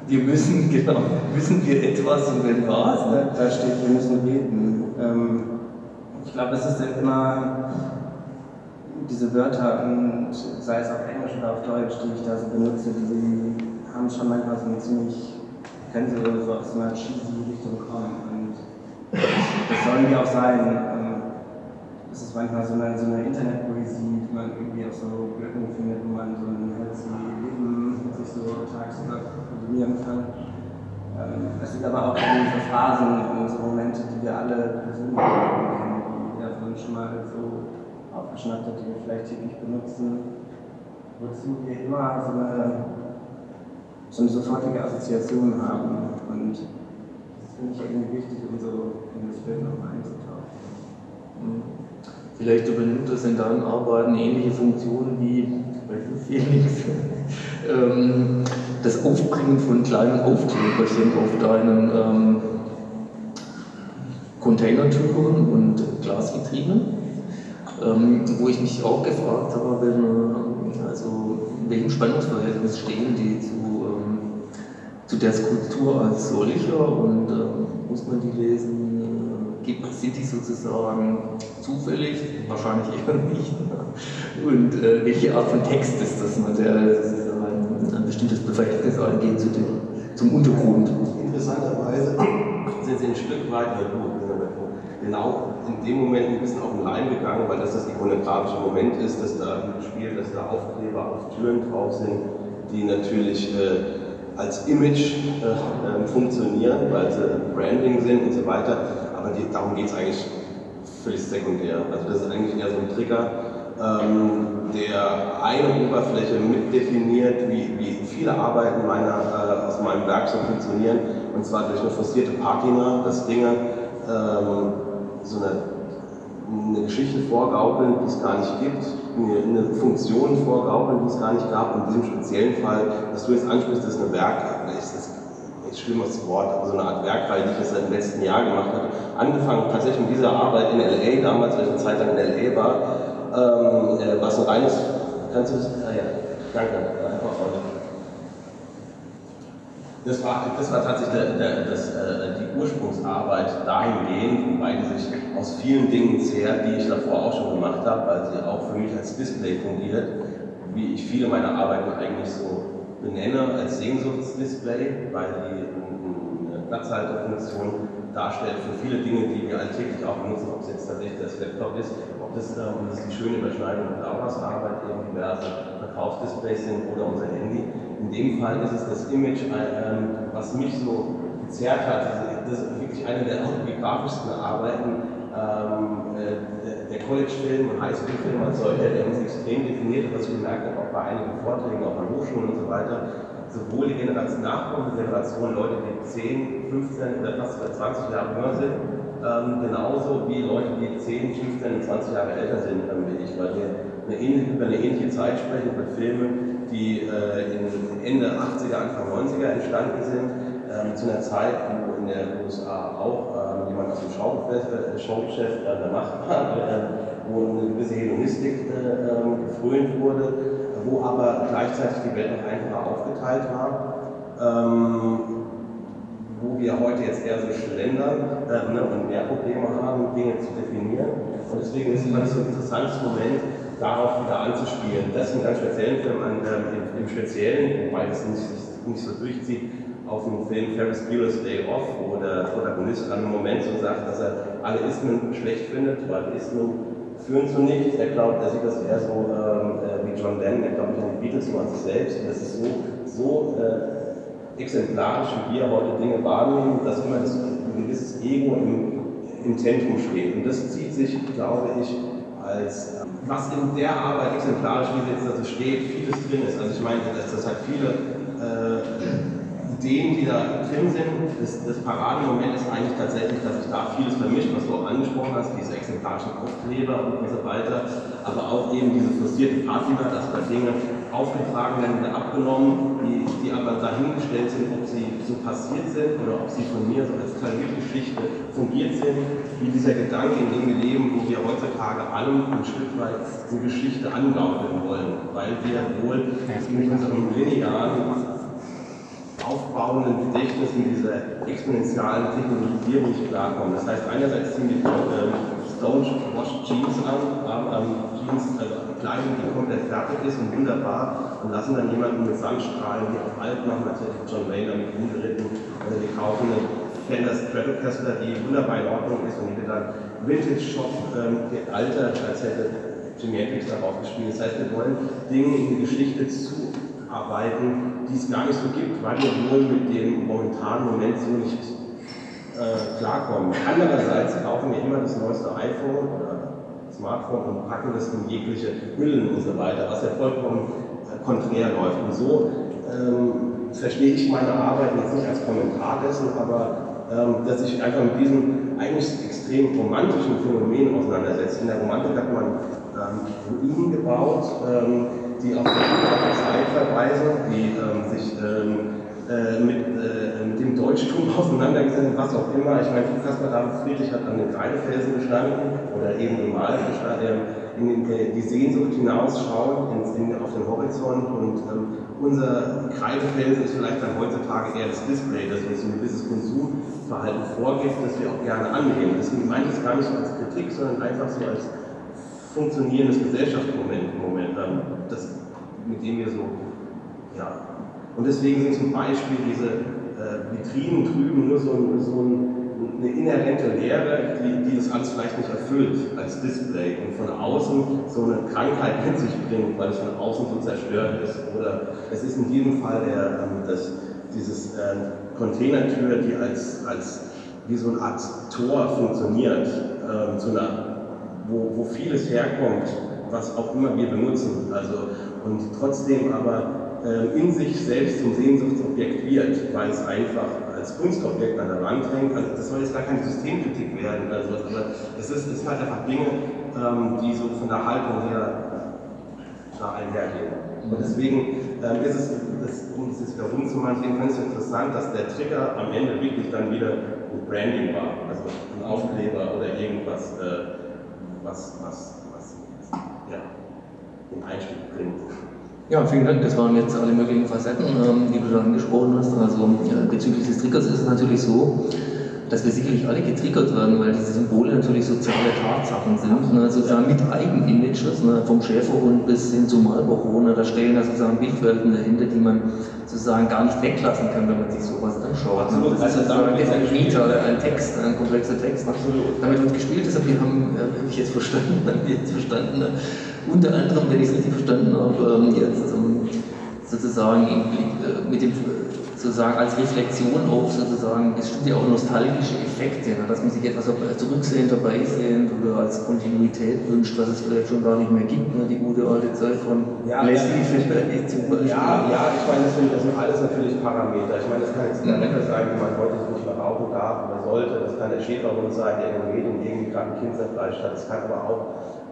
[SPEAKER 2] wir müssen, genau, müssen wir etwas und wenn was?
[SPEAKER 5] Da, da steht, wir müssen reden. Ähm, ich glaube, es ist immer diese Wörter, und sei es auf Englisch oder auf Deutsch, die ich da so benutze, die haben schon manchmal so ein ziemlich, können sie so aus einer cheesy Richtung kommen. Und das sollen die auch sein ist manchmal so eine, so eine Internetpoesie, die man irgendwie auf so Blöcken findet, wo man so ein healthy Leben sich so tagsüber formulieren kann. Ähm, es sind aber auch so Phasen, so Momente, die wir alle persönlich kennen, die er vorhin schon mal so aufgeschnappt hat, die wir vielleicht täglich benutzen, wozu wir immer so eine, so eine sofortige Assoziation haben. Und das finde ich irgendwie wichtig, um so in das Bild nochmal einzutauchen.
[SPEAKER 2] Vielleicht übernimmt das in deinen Arbeiten ähnliche Funktionen wie bei Felix. ähm, das Aufbringen von kleinen Aufkleberchen auf deinen ähm, Containertüren und Glasvitrinen, ähm, wo ich mich auch gefragt habe, wenn, also, in welchem Spannungsverhältnis stehen die zu, ähm, zu der Skulptur als solcher und ähm, muss man die lesen? Sind die sozusagen zufällig? Wahrscheinlich eher nicht. Und äh, welche Art von Text ist das, der sozusagen ein bestimmtes Verhältnis eingeht zu dem, zum Untergrund?
[SPEAKER 6] Interessanterweise sind sie ein Stück weit, genau in dem Moment ein bisschen auf den Leim gegangen, weil das das ikonografische Moment ist, dass da im Spiel, dass da Aufkleber auf Türen drauf sind, die natürlich äh, als Image äh, äh, funktionieren, weil sie Branding sind und so weiter aber die, darum geht es eigentlich völlig sekundär. Also das ist eigentlich eher so ein Trigger, ähm, der eine Oberfläche mitdefiniert, wie, wie viele Arbeiten meiner, äh, aus meinem Werk so funktionieren, und zwar durch eine forcierte Patina, das Dinge ähm, so eine, eine Geschichte vorgaukeln, die es gar nicht gibt, eine, eine Funktion vorgaukeln, die es gar nicht gab. Und in diesem speziellen Fall, dass du jetzt ansprichst, ist eine Werk, schlimmes Wort, aber so eine Art Werkreihe, die ich jetzt im letzten Jahr gemacht habe. Angefangen tatsächlich mit dieser Arbeit in L.A., damals, weil ich eine Zeit lang in L.A. war, ähm, äh, was ein reines, kannst du das, ah ja, danke, einfach das war, das war tatsächlich der, der, das, äh, die Ursprungsarbeit dahingehend, wobei die sich aus vielen Dingen zehrt, die ich davor auch schon gemacht habe, weil sie auch für mich als Display fungiert, wie ich viele meiner Arbeiten eigentlich so benenne als Sehnsuchtsdisplay, weil die eine Platzhalterfunktion darstellt für viele Dinge, die wir alltäglich auch benutzen, ob es jetzt tatsächlich das Laptop ist, ob das, ähm, das die schöne Überschneidung mit Lauras Arbeit, eben diverse Verkaufsdisplays sind oder unser Handy. In dem Fall ist es das Image, ähm, was mich so gezerrt hat. Das ist wirklich eine der autobiografischsten Arbeiten, ähm, äh, College-Film und Highschool-Film als solcher, der uns extrem definiert, was ich gemerkt habe, auch bei einigen Vorträgen, auch an Hochschulen und so weiter, sowohl die Generation nachkommende Generation, Leute, die 10, 15 oder fast 20 Jahre jünger sind, ähm, genauso wie Leute, die 10, 15 und 20 Jahre älter sind ähm, wie ich, weil wir eine über eine ähnliche Zeit sprechen mit Filmen, die äh, in Ende 80er, Anfang 90er entstanden sind, ähm, zu einer Zeit, wo in der USA auch ähm, jemand aus dem Schaugeschäft, äh, Showgeschäft äh, der Macht war, äh, wo eine gewisse Hedonistik äh, ähm, gefrönt wurde, wo aber gleichzeitig die Welt noch einfacher aufgeteilt war. Ähm, wo wir heute jetzt eher so schlendern äh, ne, und mehr Probleme haben, Dinge zu definieren. Und deswegen ist es immer so ein interessantes Moment, darauf wieder anzuspielen. Das in einem speziellen Film, an, ähm, im, im, Speziellen, wobei das nicht, nicht so durchzieht, auf dem Film Ferris Bueller's Day Off, wo der Protagonist an einem Moment so sagt, dass er alle Ismen schlecht findet, weil Ismen führen zu nichts. Er glaubt, er sieht das eher so ähm, äh, wie John Lennon, er glaubt an die Beatles, nur an sich selbst. Und das ist so, so äh, exemplarisch, wie wir heute Dinge wahrnehmen, dass immer das, ein gewisses Ego im, im Zentrum steht. Und das zieht sich, glaube ich, als äh, was in der Arbeit exemplarisch, wie sie jetzt dazu steht, vieles drin ist. Also ich meine, dass das halt viele äh, Ideen, die da drin sind. Das, das Parademoment ist eigentlich tatsächlich, dass sich da vieles vermischt, was du auch angesprochen hast, diese exemplarischen Aufkleber und so weiter, aber auch eben diese frustrierte Patina, dass da Dinge aufgetragen werden oder abgenommen, die, die aber dahingestellt sind, ob sie so passiert sind oder ob sie von mir so als Klaviergeschichte fungiert sind, wie dieser Gedanke, in dem wir leben, wo wir heutzutage allem ein Stück weit eine Geschichte angaukeln wollen, weil wir wohl mit unserem linearen aufbauenden Gedächtnis mit dieser exponentiellen Technologisierung nicht klarkommen. Das heißt, einerseits ziehen die ähm, Stone-Wash Jeans an, ähm, Jeans, also Kleidung, die komplett fertig ist und wunderbar, und lassen dann jemanden mit Sandstrahlen, die auf Alt machen, natürlich John Wayne damit umgeritten, oder die kaufen eine Fender Stratocaster, die wunderbar in Ordnung ist und die dann Vintage-Shop ähm, altert, als hätte Jimi Hendrix darauf gespielt. Das heißt, wir wollen Dinge in die Geschichte zu arbeiten, die es gar nicht so gibt, weil wir wohl mit dem momentanen Moment so nicht äh, klarkommen. Andererseits kaufen wir immer das neueste iPhone oder Smartphone und packen das in jegliche Hüllen und so weiter, was ja vollkommen äh, konträr läuft. Und so ähm, verstehe ich meine Arbeit jetzt nicht als Kommentar dessen, aber ähm, dass ich einfach mit diesem eigentlich extrem romantischen Phänomen auseinandersetze. In der Romantik hat man ähm, Ruinen gebaut, ähm, die auf die Zeit verweisen, die ähm, sich ähm, äh, mit, äh, mit, dem Deutschtum auseinandergesetzt, was auch immer. Ich meine, Kaspar David Friedrich hat an den Kreidefelsen gestanden oder eben gemalt gestanden, in den, die Sehnsucht hinausschauen ins, in, auf den Horizont und ähm, unser Kreidefelsen ist vielleicht dann heutzutage eher das Display, das uns ein gewisses Konsumverhalten vorgibt, das wir auch gerne annehmen. Deswegen meine ich es gar nicht so als Kritik, sondern einfach so als funktionierendes Gesellschaftsmoment, Moment, das, wir so ja, und deswegen sind zum Beispiel diese äh, Vitrinen drüben nur so, so ein, eine inhärente Leere, die, die, das alles vielleicht nicht erfüllt als Display und von außen so eine Krankheit mit sich bringt, weil es von außen so zerstört ist. Oder es ist in jedem Fall der, ähm, das, dieses äh, Containertür, die als, als wie so eine Art Tor funktioniert, ähm, zu einer, wo, wo vieles herkommt, was auch immer wir benutzen. Also, und trotzdem aber ähm, in sich selbst zum Sehnsuchtsobjekt wird, weil es einfach als Kunstobjekt an der Wand hängt. Also das soll jetzt gar keine Systemkritik werden, also, aber es ist, es halt einfach Dinge, ähm, die so von der Haltung her da einhergehen. Und deswegen ähm, ist es, das, um es jetzt wieder rumzumachen, ich es interessant, dass der Trigger am Ende wirklich dann wieder ein Branding war, also ein Aufkleber oder irgendwas, äh, was, was, was ja, den Einstieg bringt.
[SPEAKER 2] Ja, vielen Dank. Das waren jetzt alle möglichen Facetten, ähm, die du da angesprochen hast. Also ja, bezüglich des Triggers ist es natürlich so, dass wir sicherlich alle getriggert werden, weil diese Symbole natürlich soziale Tatsachen sind, ne, sozusagen mit Eigenimages, ne, vom Schäferhund bis hin zum Marlboro, ne, da stehen da sozusagen Bildwelten dahinter, die man sozusagen gar nicht weglassen kann, wenn man sich sowas anschaut. Ne.
[SPEAKER 6] Absolut.
[SPEAKER 2] Das ist sozusagen ein Mieter, ein Text, ein komplexer Text.
[SPEAKER 6] Absolut.
[SPEAKER 2] Damit wird gespielt, deshalb wir haben, habe ich jetzt verstanden, haben wir jetzt verstanden, ne, unter anderem, wenn ich es richtig verstanden habe, ähm, jetzt ähm, sozusagen äh, mit dem sozusagen als Reflexion auf sozusagen bestimmte auch nostalgische Effekte, ne? dass man sich etwas zurücksehend, dabei sehend oder als Kontinuität wünscht, was es vielleicht schon gar nicht mehr gibt, ne? die gute alte Zeit von
[SPEAKER 6] ja, Leslie vielleicht zum Beispiel. Ja, ja, ich meine, das sind, das sind alles natürlich Parameter. Ich meine, das kann jetzt der Wetter sein, wie man heute nicht mehr rauchen darf oder sollte, das kann der Schäferhund sein, der in einem Medium irgendwie gerade ein Kind zerfleischt hat, das kann aber auch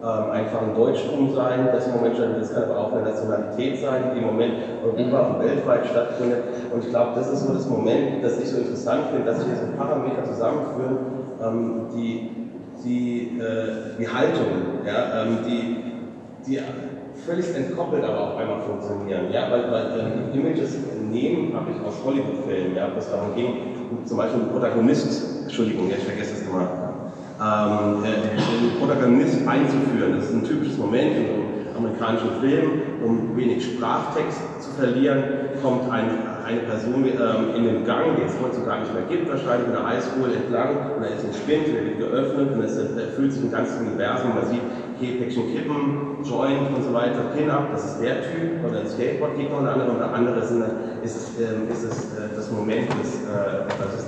[SPEAKER 6] ähm, einfach ein Deutschtum sein, das im Moment schon, das kann aber auch eine Nationalität sein, die im Moment Europa und weltweit stattfindet. Und ich glaube, das ist so das Moment, das ich so interessant finde, dass sich so Parameter zusammenführen, ähm, die, die, äh, die Haltung, ja, ähm, die, die völlig entkoppelt aber auf einmal funktionieren. Ja, weil, weil ähm, Images nehmen habe ich aus Hollywood-Filmen, ja, was darum ging, zum Beispiel ein Protagonist, Entschuldigung, ja, ich vergesse es immer, ähm, äh, den Protagonist einzuführen. Das ist ein typisches Moment in einem amerikanischen Film, um wenig Sprachtext zu verlieren, kommt ein, eine Person ähm, in den Gang, den es heute gar nicht mehr gibt, wahrscheinlich in der Highschool entlang, und da ist ein Spind, der wird geöffnet und es erfüllt sich ein ganzes Universum. Man sieht hier Päckchen Kippen, Joint und so weiter, Pin-Up, das ist der Typ, oder ein Skateboard-Gegner und der andere, und der andere ist, ist, es, ähm, ist es äh, das Moment des, äh, das ist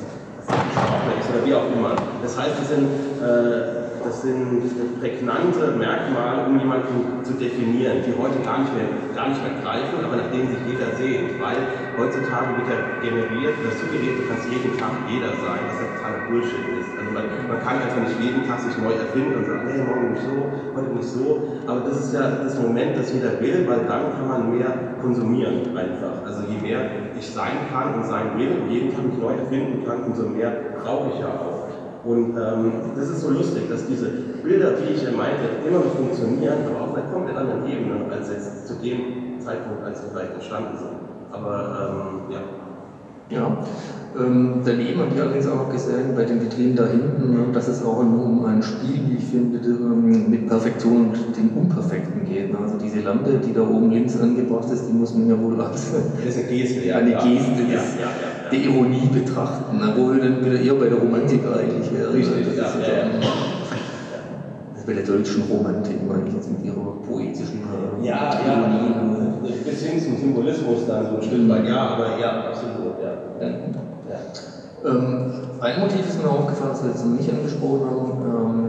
[SPEAKER 6] ist oder wie auch immer. Das heißt, das sind, äh, das sind prägnante Merkmale, um jemanden zu definieren, die heute gar nicht mehr, gar nicht mehr greifen, aber nach denen sich jeder sehnt, weil heutzutage wird ja generiert oder suggeriert, du kannst jeden Tag jeder sein, was ja totaler Bullshit ist. Also man, man kann einfach nicht jeden Tag sich neu erfinden und sagen, hey, morgen nicht so, heute nicht so, aber das ist ja das Moment, das jeder will, weil dann kann man mehr konsumieren einfach. Also je mehr ich sein kann und sein will und jeden Tag mich neu erfinden kann, umso mehr brauche ich ja auch. Und ähm, das ist so lustig, dass diese Bilder, wie ich ja meinte, immer noch funktionieren, aber auf einer komplett anderen Ebene als jetzt zu dem Zeitpunkt, als sie vielleicht entstanden sind. Aber ähm, ja.
[SPEAKER 2] Ja, ähm, daneben habe ich allerdings auch gesehen, bei den Vitrinen da hinten, ne, dass es auch um ein Spiel, wie ich finde, ähm, Perfektion und dem Unperfekten geht. Ne. Also diese Lampe, die da oben links angebracht ist, die muss man ja wohl als
[SPEAKER 6] eine Geste, ja,
[SPEAKER 2] eine Geste
[SPEAKER 6] ja,
[SPEAKER 2] des, ja, der Ironie betrachten, ne, wo wir dann wieder eher bei der Romantik eigentlich wären.
[SPEAKER 6] Richtig, ja, ja,
[SPEAKER 2] also bei der deutschen Romantik, meine ich jetzt mit ihrer poetischen äh,
[SPEAKER 6] Ja, ja, bis hin zum Symbolismus dann so ein Stück weit, ja, aber ja, absolut, ja. ja.
[SPEAKER 2] Ähm, ein Motiv ist mir aufgefallen, das wir jetzt noch nicht angesprochen haben,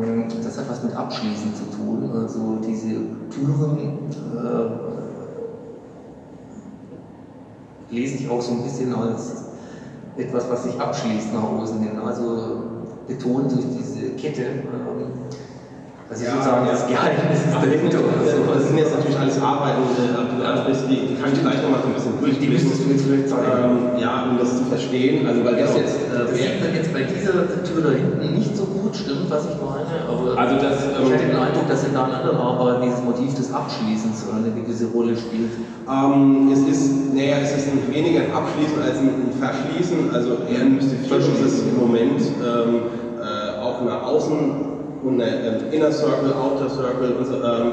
[SPEAKER 2] ähm, das hat was mit Abschließen zu tun. Also diese Türen äh, lese ich auch so ein bisschen als etwas, was sich abschließt nach außen hin. Also betont durch diese Kette. Ähm, also
[SPEAKER 6] Ja,
[SPEAKER 2] sozusagen das Geheimnis ist dahinter oder
[SPEAKER 6] Das
[SPEAKER 2] so.
[SPEAKER 6] sind jetzt natürlich alles Arbeiten, die du ansprichst, die, die kann ich gleich nochmal so ein bisschen
[SPEAKER 2] Die
[SPEAKER 6] durchblicken.
[SPEAKER 2] müsstest du jetzt vielleicht zeigen.
[SPEAKER 6] Ähm, ja, um das zu verstehen, also weil das jetzt,
[SPEAKER 2] das
[SPEAKER 6] äh,
[SPEAKER 2] sieht man jetzt bei dieser Tür da hinten nicht so gut, stimmt, was ich meine, aber
[SPEAKER 6] Also das,
[SPEAKER 2] ich
[SPEAKER 6] ähm,
[SPEAKER 2] hatte den Eindruck, dass in anderen Arbeiten dieses Motiv des Abschließens eine gewisse Rolle spielt.
[SPEAKER 6] Ähm, es ist, naja, es ist weniger ein Abschließen als ein Verschließen, also eher ein Mystifizierung. Es ist im Moment ähm, äh, auch eine Außen- und eine ähm, Inner Circle, Outer Circle, und so, ähm,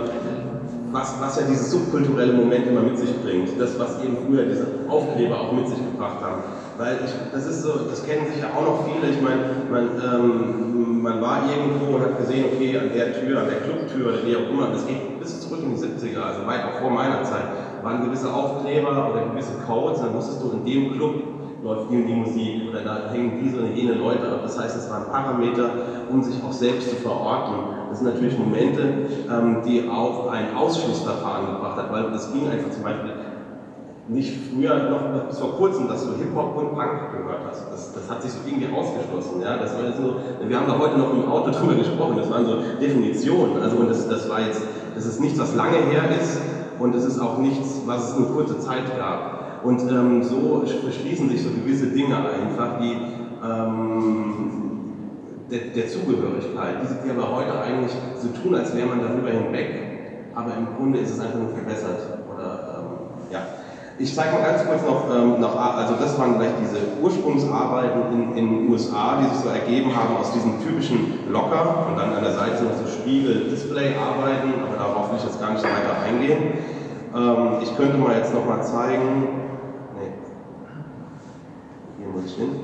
[SPEAKER 6] was, was ja dieses subkulturelle Moment immer mit sich bringt. Das, was eben früher diese Aufkleber auch mit sich gebracht haben. Weil ich, das ist so, das kennen sich ja auch noch viele. Ich meine, man, ähm, man war irgendwo und hat gesehen, okay, an der Tür, an der Clubtür oder wie auch immer, das geht bis zurück in die 70er, also weit auch vor meiner Zeit, waren gewisse Aufkleber oder gewisse Codes, dann wusstest du, in dem Club läuft und die Musik oder da hängen diese oder jene Leute ab. Das heißt, es waren Parameter, um sich auch selbst zu verorten. Das sind natürlich Momente, ähm, die auch ein Ausschlussverfahren gebracht hat, weil es ging einfach zum Beispiel nicht früher noch bis vor kurzem, dass du Hip-Hop und Punk gehört hast. Das, das hat sich so irgendwie ausgeschlossen. Ja? Das war so, wir haben da heute noch im Auto drüber gesprochen, das waren so Definitionen. Also und das, das war jetzt, das ist nichts, was lange her ist und es ist auch nichts, was es eine kurze Zeit gab. Und ähm, so verschließen sich so gewisse Dinge einfach, die ähm, der, der Zugehörigkeit, die, die aber heute eigentlich so tun, als wäre man darüber hinweg, aber im Grunde ist es einfach nur verbessert. Oder, ähm, ja. Ich zeige mal ganz kurz noch, ähm, noch, also das waren vielleicht diese Ursprungsarbeiten in, den USA, die sich so ergeben haben aus diesem typischen Locker und dann an der Seite noch so Spiegel-Display-Arbeiten, aber darauf will ich jetzt gar nicht weiter eingehen. Ähm, ich könnte mal jetzt noch mal zeigen, hin.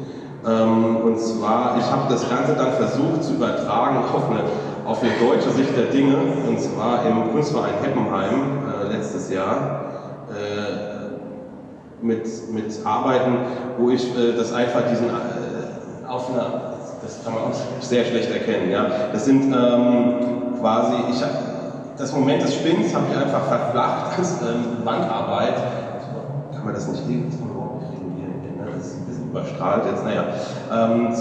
[SPEAKER 6] Ähm, und zwar, ich habe das Ganze dann versucht zu übertragen auf eine, auf eine deutsche Sicht der Dinge, und zwar im Kunstverein Heppenheim äh, letztes Jahr. Äh, mit, mit Arbeiten, wo ich äh, das einfach diesen äh, auf einer, das kann man auch sehr schlecht erkennen, ja. Das sind ähm, quasi, ich hab, das Moment des Spinns habe ich einfach verflacht als ähm, Wandarbeit. Kann man das nicht kann man überhaupt nicht legen. Ne? Das ist ein bisschen überstrahlt jetzt, naja. Ähm,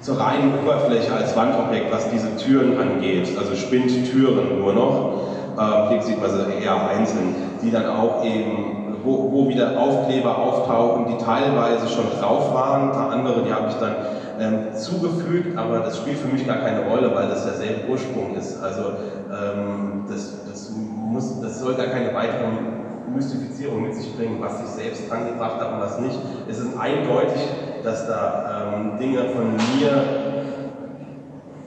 [SPEAKER 6] zur reinen Oberfläche als Wandobjekt, was diese Türen angeht, also Spinntüren nur noch. Man sie eher einzeln, die dann auch eben wo, wo wieder Aufkleber auftauchen, die teilweise schon drauf waren, ein andere, die habe ich dann ähm, zugefügt, aber das spielt für mich gar keine Rolle, weil das derselbe Ursprung ist. Also ähm, das, das, muss, das soll gar keine weitere Mystifizierung mit sich bringen, was sich selbst angebracht hat und was nicht. Es ist eindeutig, dass da ähm, Dinge von mir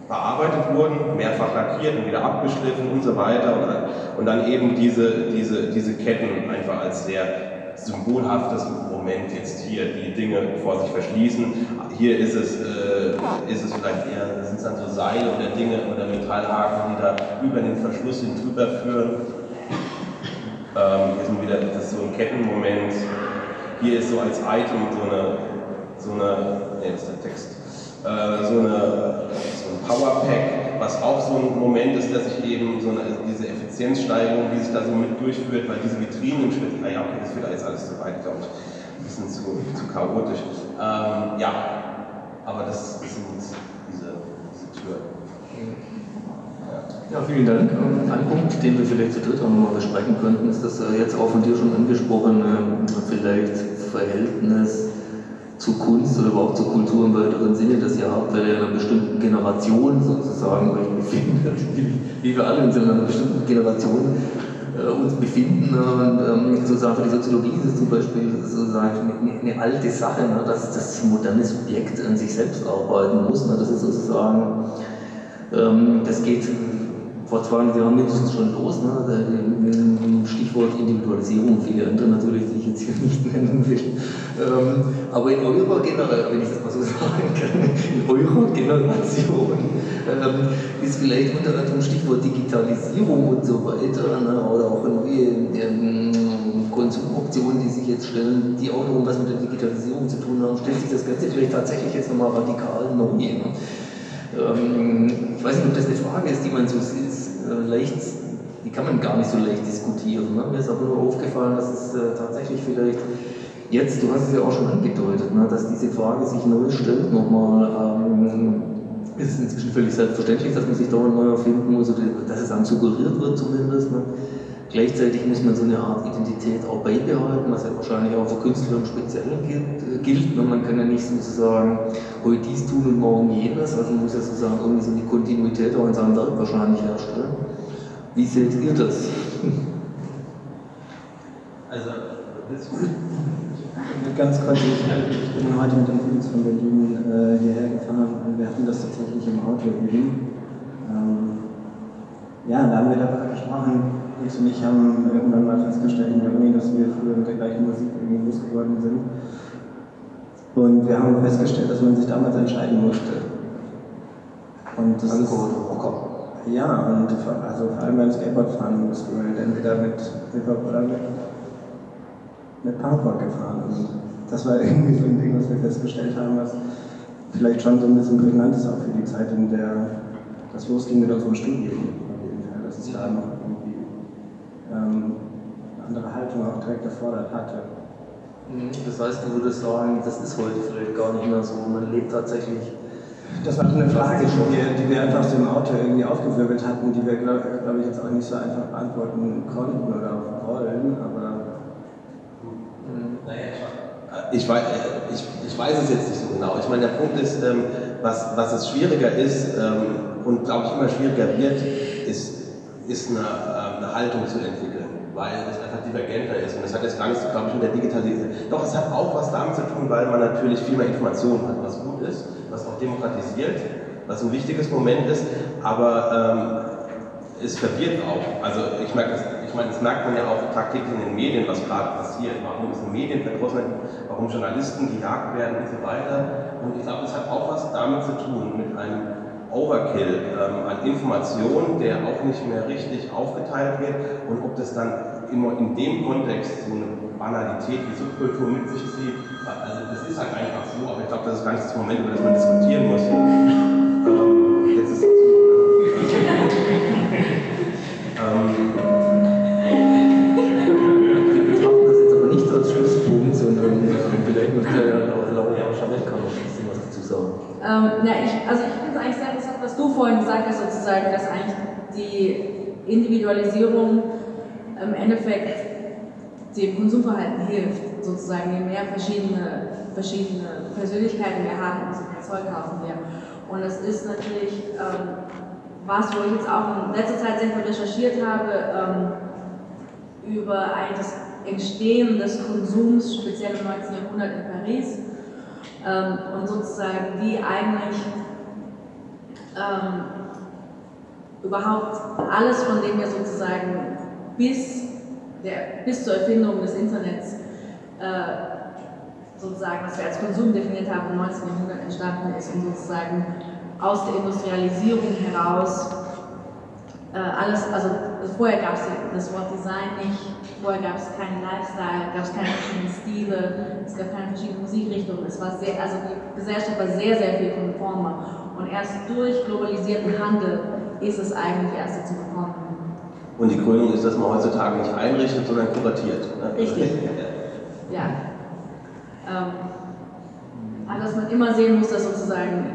[SPEAKER 6] bearbeitet wurden, mehrfach lackiert und wieder abgeschliffen und so weiter. Und dann, und dann eben diese, diese, diese Ketten einfach als sehr symbolhaftes Moment jetzt hier, die Dinge vor sich verschließen. Hier ist es, äh, ist es vielleicht eher, sind es dann so Seile oder Dinge oder Metallhaken, die da über den Verschluss hin drüber führen. Ähm, hier sind wieder, das ist so ein Kettenmoment. Hier ist so als Item so eine, so eine, nee, ist der Text, äh, so, eine, so ein Powerpack, was auch so ein Moment ist, dass ich eben so eine, diese Effizienzsteigerung, die sich da so mit durchführt, weil diese Vitrinen im Schritt, ah ja, okay, das wird jetzt alles zu weit, glaube ich, ein bisschen zu, zu chaotisch. Ähm, ja, aber das sind diese, diese Türen.
[SPEAKER 2] Ja, vielen Dank. Ähm, Ein Punkt, den wir vielleicht zu dritt auch nochmal besprechen könnten, ist das äh, jetzt auch von dir schon angesprochene vielleicht Verhältnis zu Kunst oder überhaupt zur Kultur im weiteren Sinne, das ihr habt, weil ihr in einer bestimmten Generation sozusagen euch befindet, wie, wir alle in einer bestimmten Generation äh, uns befinden. Und ähm, sozusagen für die Soziologie ist es zum Beispiel sozusagen eine, eine alte Sache, ne, dass das moderne Subjekt an sich selbst arbeiten muss. Ne, das ist sozusagen, ähm, das geht vor zwei Jahren mindestens schon los, ne? Stichwort Individualisierung, viele andere natürlich, die ich jetzt hier nicht nennen will. Ähm, aber in eurer Generation, wenn ich das mal so sagen kann, in eurer Generation ähm, ist vielleicht unter anderem Stichwort Digitalisierung und so weiter ne, oder auch neue ähm, Konsumoptionen, die sich jetzt stellen, die auch noch was mit der Digitalisierung zu tun haben, stellt sich das Ganze vielleicht tatsächlich jetzt nochmal radikal neu. Ne? Ähm, ich weiß nicht, ob das eine Frage ist, die man so ist, äh, leicht, die kann man gar nicht so leicht diskutieren. Ne? Mir ist aber nur aufgefallen, dass es äh, tatsächlich vielleicht jetzt, du hast es ja auch schon angedeutet, ne, dass diese Frage sich neu stellt nochmal. Ähm, es ist inzwischen völlig selbstverständlich, dass man sich dauernd neu erfinden muss, oder dass es einem suggeriert wird zumindest. Ne. Gleichzeitig muss man so eine Art Identität auch beibehalten, was ja wahrscheinlich auch für Künstler im Speziellen gilt. Äh, gilt. Man kann ja nicht sozusagen heute dies tun und morgen jenes, also man muss ja sozusagen irgendwie so eine Kontinuität auch in seinem Werk wahrscheinlich herstellen. Wie seht ihr das?
[SPEAKER 6] Also, das
[SPEAKER 5] Ganz kurz, ich, bin heute mit den Jungs von Berlin äh, hierher gefahren und wir hatten das tatsächlich im Auto eben. Ähm, ja, da haben wir darüber gesprochen. Felix und ich haben irgendwann mal festgestellt in der Uni, dass wir früher mit der gleichen Musik irgendwie groß geworden sind. Und wir haben festgestellt, dass man sich damals entscheiden musste. Und das ist,
[SPEAKER 2] Rocker.
[SPEAKER 5] ja, und vor- also vor allem beim Skateboardfahren musst du halt entweder mit Hip-Hop oder mit, mit Punkrock gefahren. Und das war irgendwie so ein Ding, was wir festgestellt haben, was vielleicht schon so ein bisschen prägnant ist auch für die Zeit, in der das losging mit unserem Studium. Auf jeden Fall, dass es da noch irgendwie ähm, andere Haltung auch direkt erfordert hatte.
[SPEAKER 2] Mhm, Das heißt, du würdest sagen, das ist heute vielleicht gar nicht mehr so. Man lebt tatsächlich.
[SPEAKER 5] Das war so eine Frage, die wir, die wir einfach so im Auto irgendwie aufgewirbelt hatten, die wir, glaube glaub ich, jetzt auch nicht so einfach beantworten konnten oder wollen, aber
[SPEAKER 6] Ich weiß, ich, ich weiß es jetzt nicht so genau. Ich meine, der Punkt ist, ähm, was, was es schwieriger ist ähm, und glaube ich immer schwieriger wird, ist, ist eine, ähm, eine Haltung zu entwickeln, weil es einfach divergenter ist. Und das hat jetzt gar nichts, glaube ich, mit der Digitalisierung. Doch, es hat auch was damit zu tun, weil man natürlich viel mehr Informationen hat, was gut ist, was auch demokratisiert, was ein wichtiges Moment ist, aber ähm, es verwirrt auch. Also ich merke das, ich meine, das merkt man ja auch tagtäglich in den Medien, was gerade passiert. Warum ist ein Medienverdrossenheit, warum Journalisten gejagt werden und so weiter. Und ich glaube, das hat auch was damit zu tun, mit einem Overkill ähm, an Informationen, der auch nicht mehr richtig aufgeteilt wird und ob das dann immer in dem Kontext so eine Banalität wie Subkultur mit sich zieht. Also das ist halt einfach so, aber ich glaube, das ist gar nicht das Moment, über das man diskutieren muss.
[SPEAKER 3] Sozusagen, dass eigentlich die Individualisierung im Endeffekt dem Konsumverhalten hilft, sozusagen, je mehr verschiedene, verschiedene Persönlichkeiten wir haben, umso mehr Zeug kaufen wir. Und das ist natürlich ähm, was, wo ich jetzt auch in letzter Zeit sehr viel recherchiert habe, ähm, über das Entstehen des Konsums, speziell im 19. Jahrhundert in Paris ähm, und sozusagen wie eigentlich ähm, überhaupt alles, von dem wir sozusagen bis, der, bis zur Erfindung des Internets äh, sozusagen, was wir als Konsum definiert haben, im 19. Jahrhundert entstanden ist und sozusagen aus der Industrialisierung heraus äh, alles, also vorher gab es das Wort Design nicht, vorher gab es keinen Lifestyle, gab es keine verschiedenen Stile, es gab keine verschiedenen Musikrichtungen, es war sehr, also die Gesellschaft war sehr, sehr viel konformer und erst durch globalisierten Handel ist es eigentlich erst dazu gekommen.
[SPEAKER 6] und die Krönung ist, dass man heutzutage nicht einrichtet, sondern kuratiert. Ne?
[SPEAKER 3] Richtig. Ja. Ähm, aber dass man immer sehen muss, dass sozusagen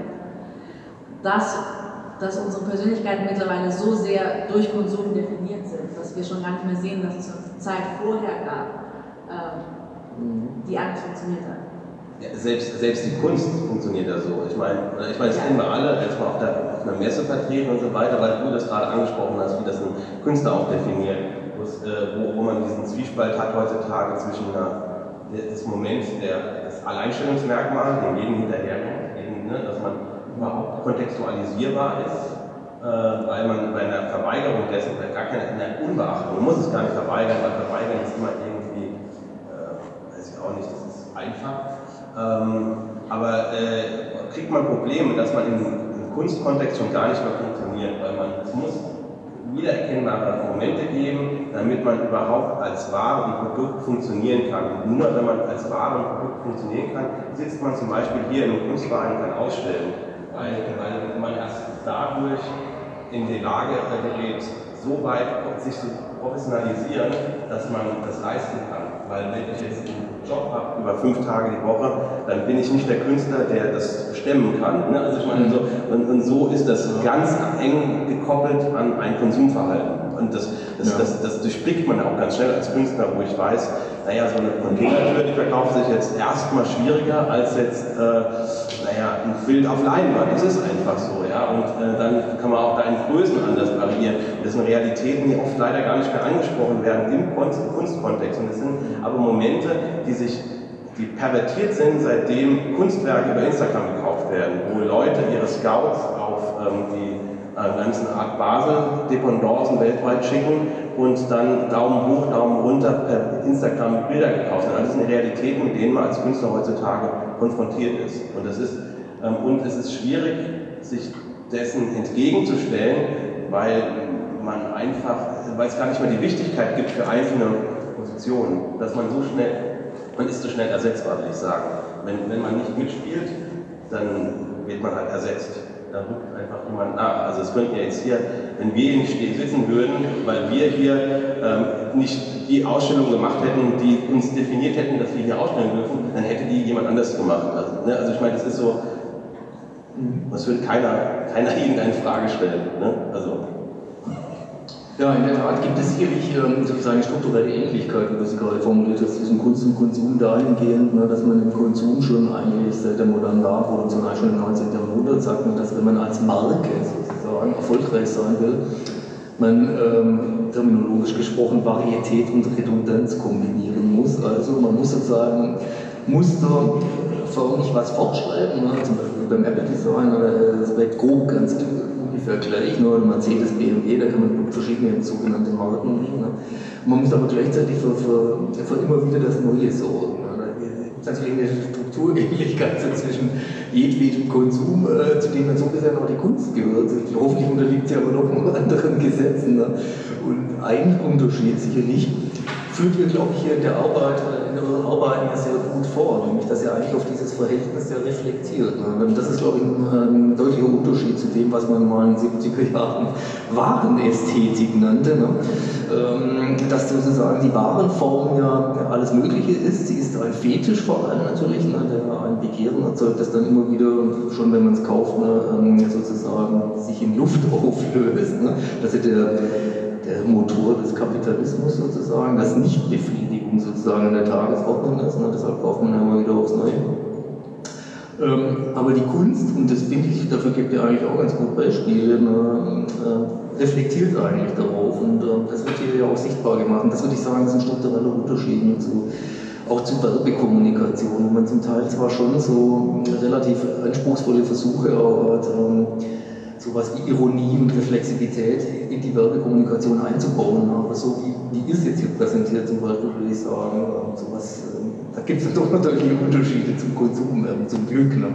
[SPEAKER 3] das, dass unsere Persönlichkeiten mittlerweile so sehr durch Konsum definiert sind, dass wir schon gar nicht mehr sehen, dass es eine Zeit vorher gab, ähm, die anders funktioniert hat.
[SPEAKER 6] Ja, selbst, selbst die Kunst funktioniert ja so. Ich meine, ich meine, das kennen wir alle, als wir auf, der, auf einer Messe vertreten und so weiter, weil du das gerade angesprochen hast, wie das ein Künstler auch definiert, äh, wo, wo man diesen Zwiespalt hat heutzutage zwischen einer, das Moment der, das Alleinstellungsmerkmal, dem jeden hinterherrennt, eben, ne, dass man überhaupt kontextualisierbar ist, äh, weil man bei einer Verweigerung dessen, bei gar keine, einer Unbeachtung, man muss es gar nicht verweigern, weil verweigern ist immer irgendwie, äh, weiß ich auch nicht, das ist einfach. Ähm, aber äh, kriegt man Probleme, dass man im, im Kunstkontext schon gar nicht mehr funktioniert, weil man es muss wiedererkennbare Momente geben, damit man überhaupt als Ware und Produkt funktionieren kann. Und nur wenn man als Ware und Produkt funktionieren kann, sitzt man zum Beispiel hier einem Kunstverein und kann ausstellen, weil, weil man erst dadurch in die Lage gerät, so weit sich zu professionalisieren, dass man das leisten kann. Weil wenn ich jetzt Job habe über fünf Tage die Woche, dann bin ich nicht der Künstler, der das stemmen kann. Ne? Also ich meine, so, und, und, so ist das ganz eng gekoppelt an ein Konsumverhalten. Und das, das, ja. das, das, durchblickt man auch ganz schnell als Künstler, wo ich weiß, naja, so eine Containertür, die verkauft sich jetzt erstmal schwieriger als jetzt, äh, naja, ein Bild auf Leinwand. Das ist einfach so, ja. Und äh, dann kann man auch da in Größen anders variieren. Das sind Realitäten, die oft leider gar nicht mehr angesprochen werden im Kunstkontext. Und das sind aber Momente, die sich die pervertiert sind, seitdem Kunstwerke über Instagram gekauft werden, wo Leute ihre Scouts auf ähm, die ganzen Art Basel Dependancen weltweit schicken und dann Daumen hoch, Daumen runter per Instagram Bilder gekauft werden. Das sind Realitäten, mit denen man als Künstler heutzutage konfrontiert ist. Und, das ist, ähm, und es ist schwierig, sich dessen entgegenzustellen, weil man einfach, weil es gar nicht mehr die Wichtigkeit gibt für einzelne Positionen, dass man so schnell, man ist so schnell ersetzbar, würde ich sagen. Wenn, wenn man nicht mitspielt, dann wird man halt ersetzt. Da rückt einfach jemand nach. Also es könnten ja jetzt hier, wenn wir hier nicht sitzen würden, weil wir hier ähm, nicht die Ausstellung gemacht hätten, die uns definiert hätten, dass wir hier ausstellen dürfen, dann hätte die jemand anders gemacht. Also, ne? also ich meine, das ist so, das wird keiner, keiner irgendeine Frage stellen. Ne? Also,
[SPEAKER 2] ja, in der Tat gibt es sicherlich ähm, sozusagen strukturelle Ähnlichkeiten, wie Sie gerade formuliert hast, zwischen Kunst und Konsum dahingehend, ne, dass man im Konsum schon eigentlich seit der modernen Warenproduktion, eigentlich schon im 19. Jahrhundert, sagt man, dass wenn man als Marke sozusagen erfolgreich sein will, man ähm, terminologisch gesprochen Varietät und Redundanz kombinieren muss. Also man muss sozusagen Muster förmlich was fortschreiben, ne, zum Beispiel beim Apple Design, äh, das wird grob ganz ungefähr gleich, nur ein Mercedes, BMW, da kann man verschiedene sogenannte Marken nehmen. Ne? Man muss aber gleichzeitig für, für, für immer wieder das Neue sorgen. Ne? Da gibt es natürlich eine Strukturähnlichkeit zwischen jedwedem Konsum, äh, zu dem man so gesehen auch die Kunst gehört. Hoffentlich unterliegt sie aber noch anderen Gesetzen. Ne? Und ein Unterschied sicherlich führt wir, glaube ich, hier in der Arbeit, in euren Arbeiten ja sehr gut vor, nämlich dass ihr eigentlich auf dieses Verhältnis sehr reflektiert. Ne? Das ist, glaube ich, ein, ein, zu dem, was man mal in den 70er Jahren Warenästhetik nannte. Ne? Ähm, dass sozusagen die Warenform ja alles Mögliche ist. Sie ist ein Fetisch vor allem natürlich, ne? der ein Begehren erzeugt, das dann immer wieder, schon wenn man es kauft, ne, ähm, sozusagen sich in Luft auflöst. Ne? Das ist der der Motor des Kapitalismus sozusagen, dass Nichtbefriedigung sozusagen in der Tagesordnung ist. Ne? Deshalb kauft man immer wieder aufs Neue. Ähm, aber die Kunst, und das finde ich, dafür gibt ihr eigentlich auch ganz gut Beispiele, ne, äh, reflektiert eigentlich darauf und äh, das wird hier ja auch sichtbar gemacht. Und das würde ich sagen, sind strukturelle Unterschiede zu, auch zu Werbekommunikation, wo man zum Teil zwar schon so relativ anspruchsvolle Versuche auch hat, ähm, sowas wie Ironie und Reflexivität in die Werbekommunikation einzubauen. Aber so wie, wie ist jetzt hier präsentiert zum Beispiel, würde ich sagen, ähm, sowas, ähm, da gibt es doch natürlich Unterschiede zum Konsum, zum Glück. Ne?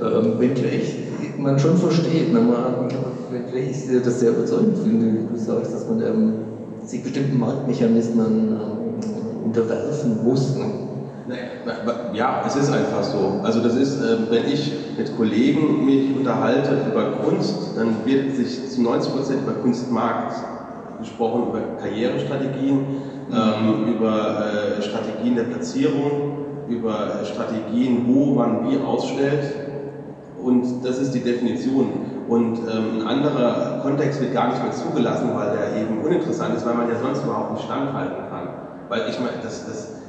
[SPEAKER 2] Ähm, wenngleich man schon versteht, ne? man, wenngleich ich das sehr überzeugend finde, wie du sagst, dass man ähm, sich bestimmten Marktmechanismen unterwerfen muss. Ne?
[SPEAKER 6] Ja, es ist einfach so. Also das ist, äh, wenn ich mit Kollegen mich unterhalte über Kunst, dann wird sich zu 90 Prozent über Kunstmarkt gesprochen, über Karrierestrategien, ähm, über äh, Strategien der Platzierung, über Strategien, wo man wie ausstellt. Und das ist die Definition. Und ähm, ein anderer Kontext wird gar nicht mehr zugelassen, weil der eben uninteressant ist, weil man ja sonst überhaupt nicht standhalten kann. Weil ich meine, das, das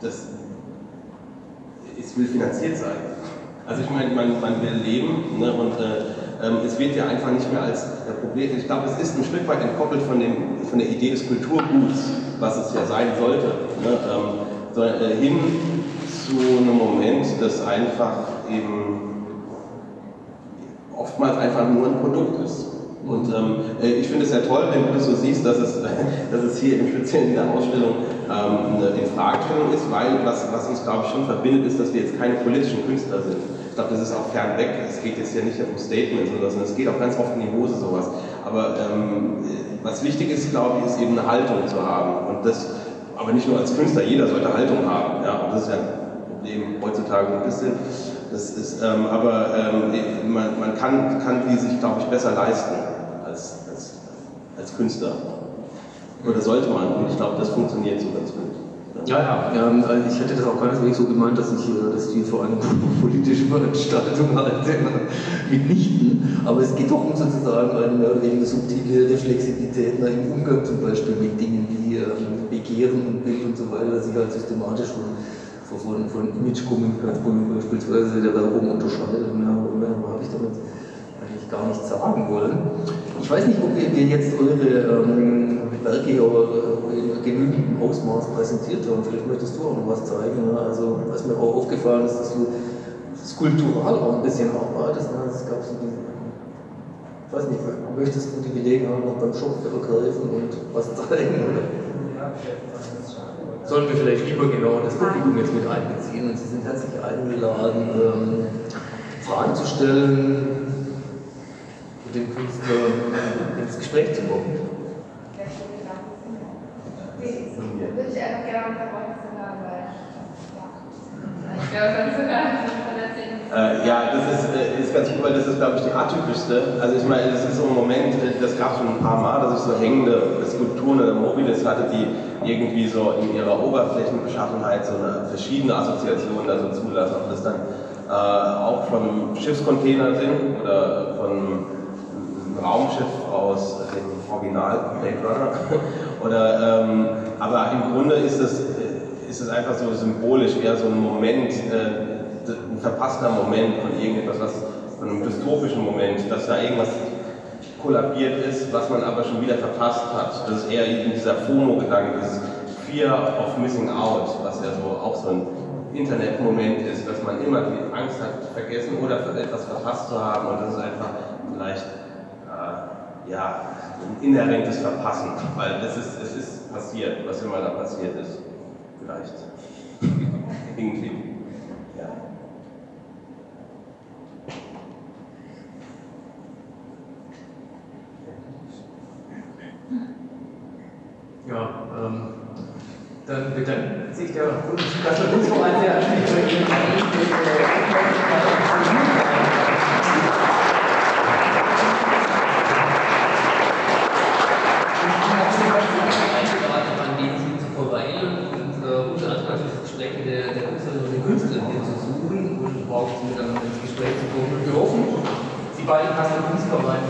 [SPEAKER 6] das, es will finanziert sein. Also ich meine, man, man will leben ne, und äh, ähm, es wird ja einfach nicht mehr als der Problem. Ich glaube, es ist ein Stück weit entkoppelt von, dem, von der Idee des Kulturguts, was es ja sein sollte, ne, ähm, so, äh, hin zu einem Moment, das einfach eben oftmals einfach nur ein Produkt ist. Und ähm, äh, ich finde es ja toll, wenn du das so siehst, dass es, dass es hier im Speziellen in der Ausstellung ähm, eine Infragestellung ist, weil was, was uns, glaube ich, schon verbindet, ist, dass wir jetzt keine politischen Künstler sind. Ich glaube, das ist auch fernweg. Es geht jetzt ja nicht um Statements oder so, sondern es geht auch ganz oft in die Hose sowas. Aber ähm, was wichtig ist, glaube ich, ist eben eine Haltung zu haben. Und das, aber nicht nur als Künstler, jeder sollte Haltung haben. Ja? Und das ist ja ein Problem heutzutage ein bisschen. Das ist, ähm, aber ähm, man, man kann, kann die sich, glaube ich, besser leisten als, als, als Künstler. Oder sollte man. Und ich glaube, das funktioniert so ganz gut.
[SPEAKER 2] Ja, ja, ähm, also ich hätte das auch keineswegs so gemeint, dass ich, äh, dass ich vor allem politische Veranstaltung halte, mitnichten. Aber es geht doch um sozusagen eine mehr oder weniger subtile Reflexibilität ne, im Umgang zum Beispiel mit Dingen wie ähm, Begehren und Bild und so weiter, dass ich halt systematisch von, von, von Image-Kommunikation beispielsweise der Werbung unterscheide. Mehr, mehr habe ich damit eigentlich gar nichts sagen wollen. Ich weiß nicht, ob ihr jetzt eure ähm, Werke ja in genügendem Ausmaß präsentiert haben. Vielleicht möchtest du auch noch was zeigen. Ne? Also, was mir auch aufgefallen ist, dass du skulptural auch ein bisschen arbeitest. Ne? Es gab so diesen, ich weiß nicht, möchtest du die Gelegenheit noch beim Shop ergreifen und was zeigen? Oder? Sollen wir vielleicht lieber genau das Publikum jetzt mit einbeziehen und Sie sind herzlich eingeladen, ähm, Fragen zu stellen, mit dem Künstler ins Gespräch zu kommen.
[SPEAKER 7] Würde ich gerne mit der weil ich glaube, sonst
[SPEAKER 6] äh, ja, das ist, äh, ist ganz gut, weil das ist, glaube ich, die atypischste. Also ich meine, das ist so ein Moment, äh, das gab es schon ein paar Mal, dass ich so hängende Skulpturen oder Mobiles hatte, die irgendwie so in ihrer Oberflächenbeschaffenheit so eine verschiedene Assoziationen da so zulassen. Ob das dann äh, auch von Schiffscontainer sind oder von einem Raumschiff aus dem Original Blade Runner. Oder, ähm, aber im Grunde ist es, ist es einfach so symbolisch, eher so ein Moment, äh, ein verpasster Moment von irgendetwas, was, von einem dystopischen Moment, dass da irgendwas kollabiert ist, was man aber schon wieder verpasst hat. Das ist eher eben dieser FOMO-Gedanke, dieses Fear of Missing Out, was ja so auch so ein Internetmoment ist, dass man immer die Angst hat, vergessen oder etwas verpasst zu haben und das ist einfach vielleicht äh, ja, ein inhärentes Verpassen, weil das ist, es ist passiert, was immer da passiert ist. Vielleicht. Irgendwie. Ja.
[SPEAKER 2] Ja, ähm, dann bedankt sich der Kasseler Kunstverein sehr herzlich für Ihre an dem Team zu verweilen und äh, unter anderem das Gespräch mit der, der Künstlerin und den Künstlern hier zu suchen und überhaupt miteinander ins Gespräch zu kommen. Und wir hoffen, Sie beiden Kasseler Kunstvereine wieder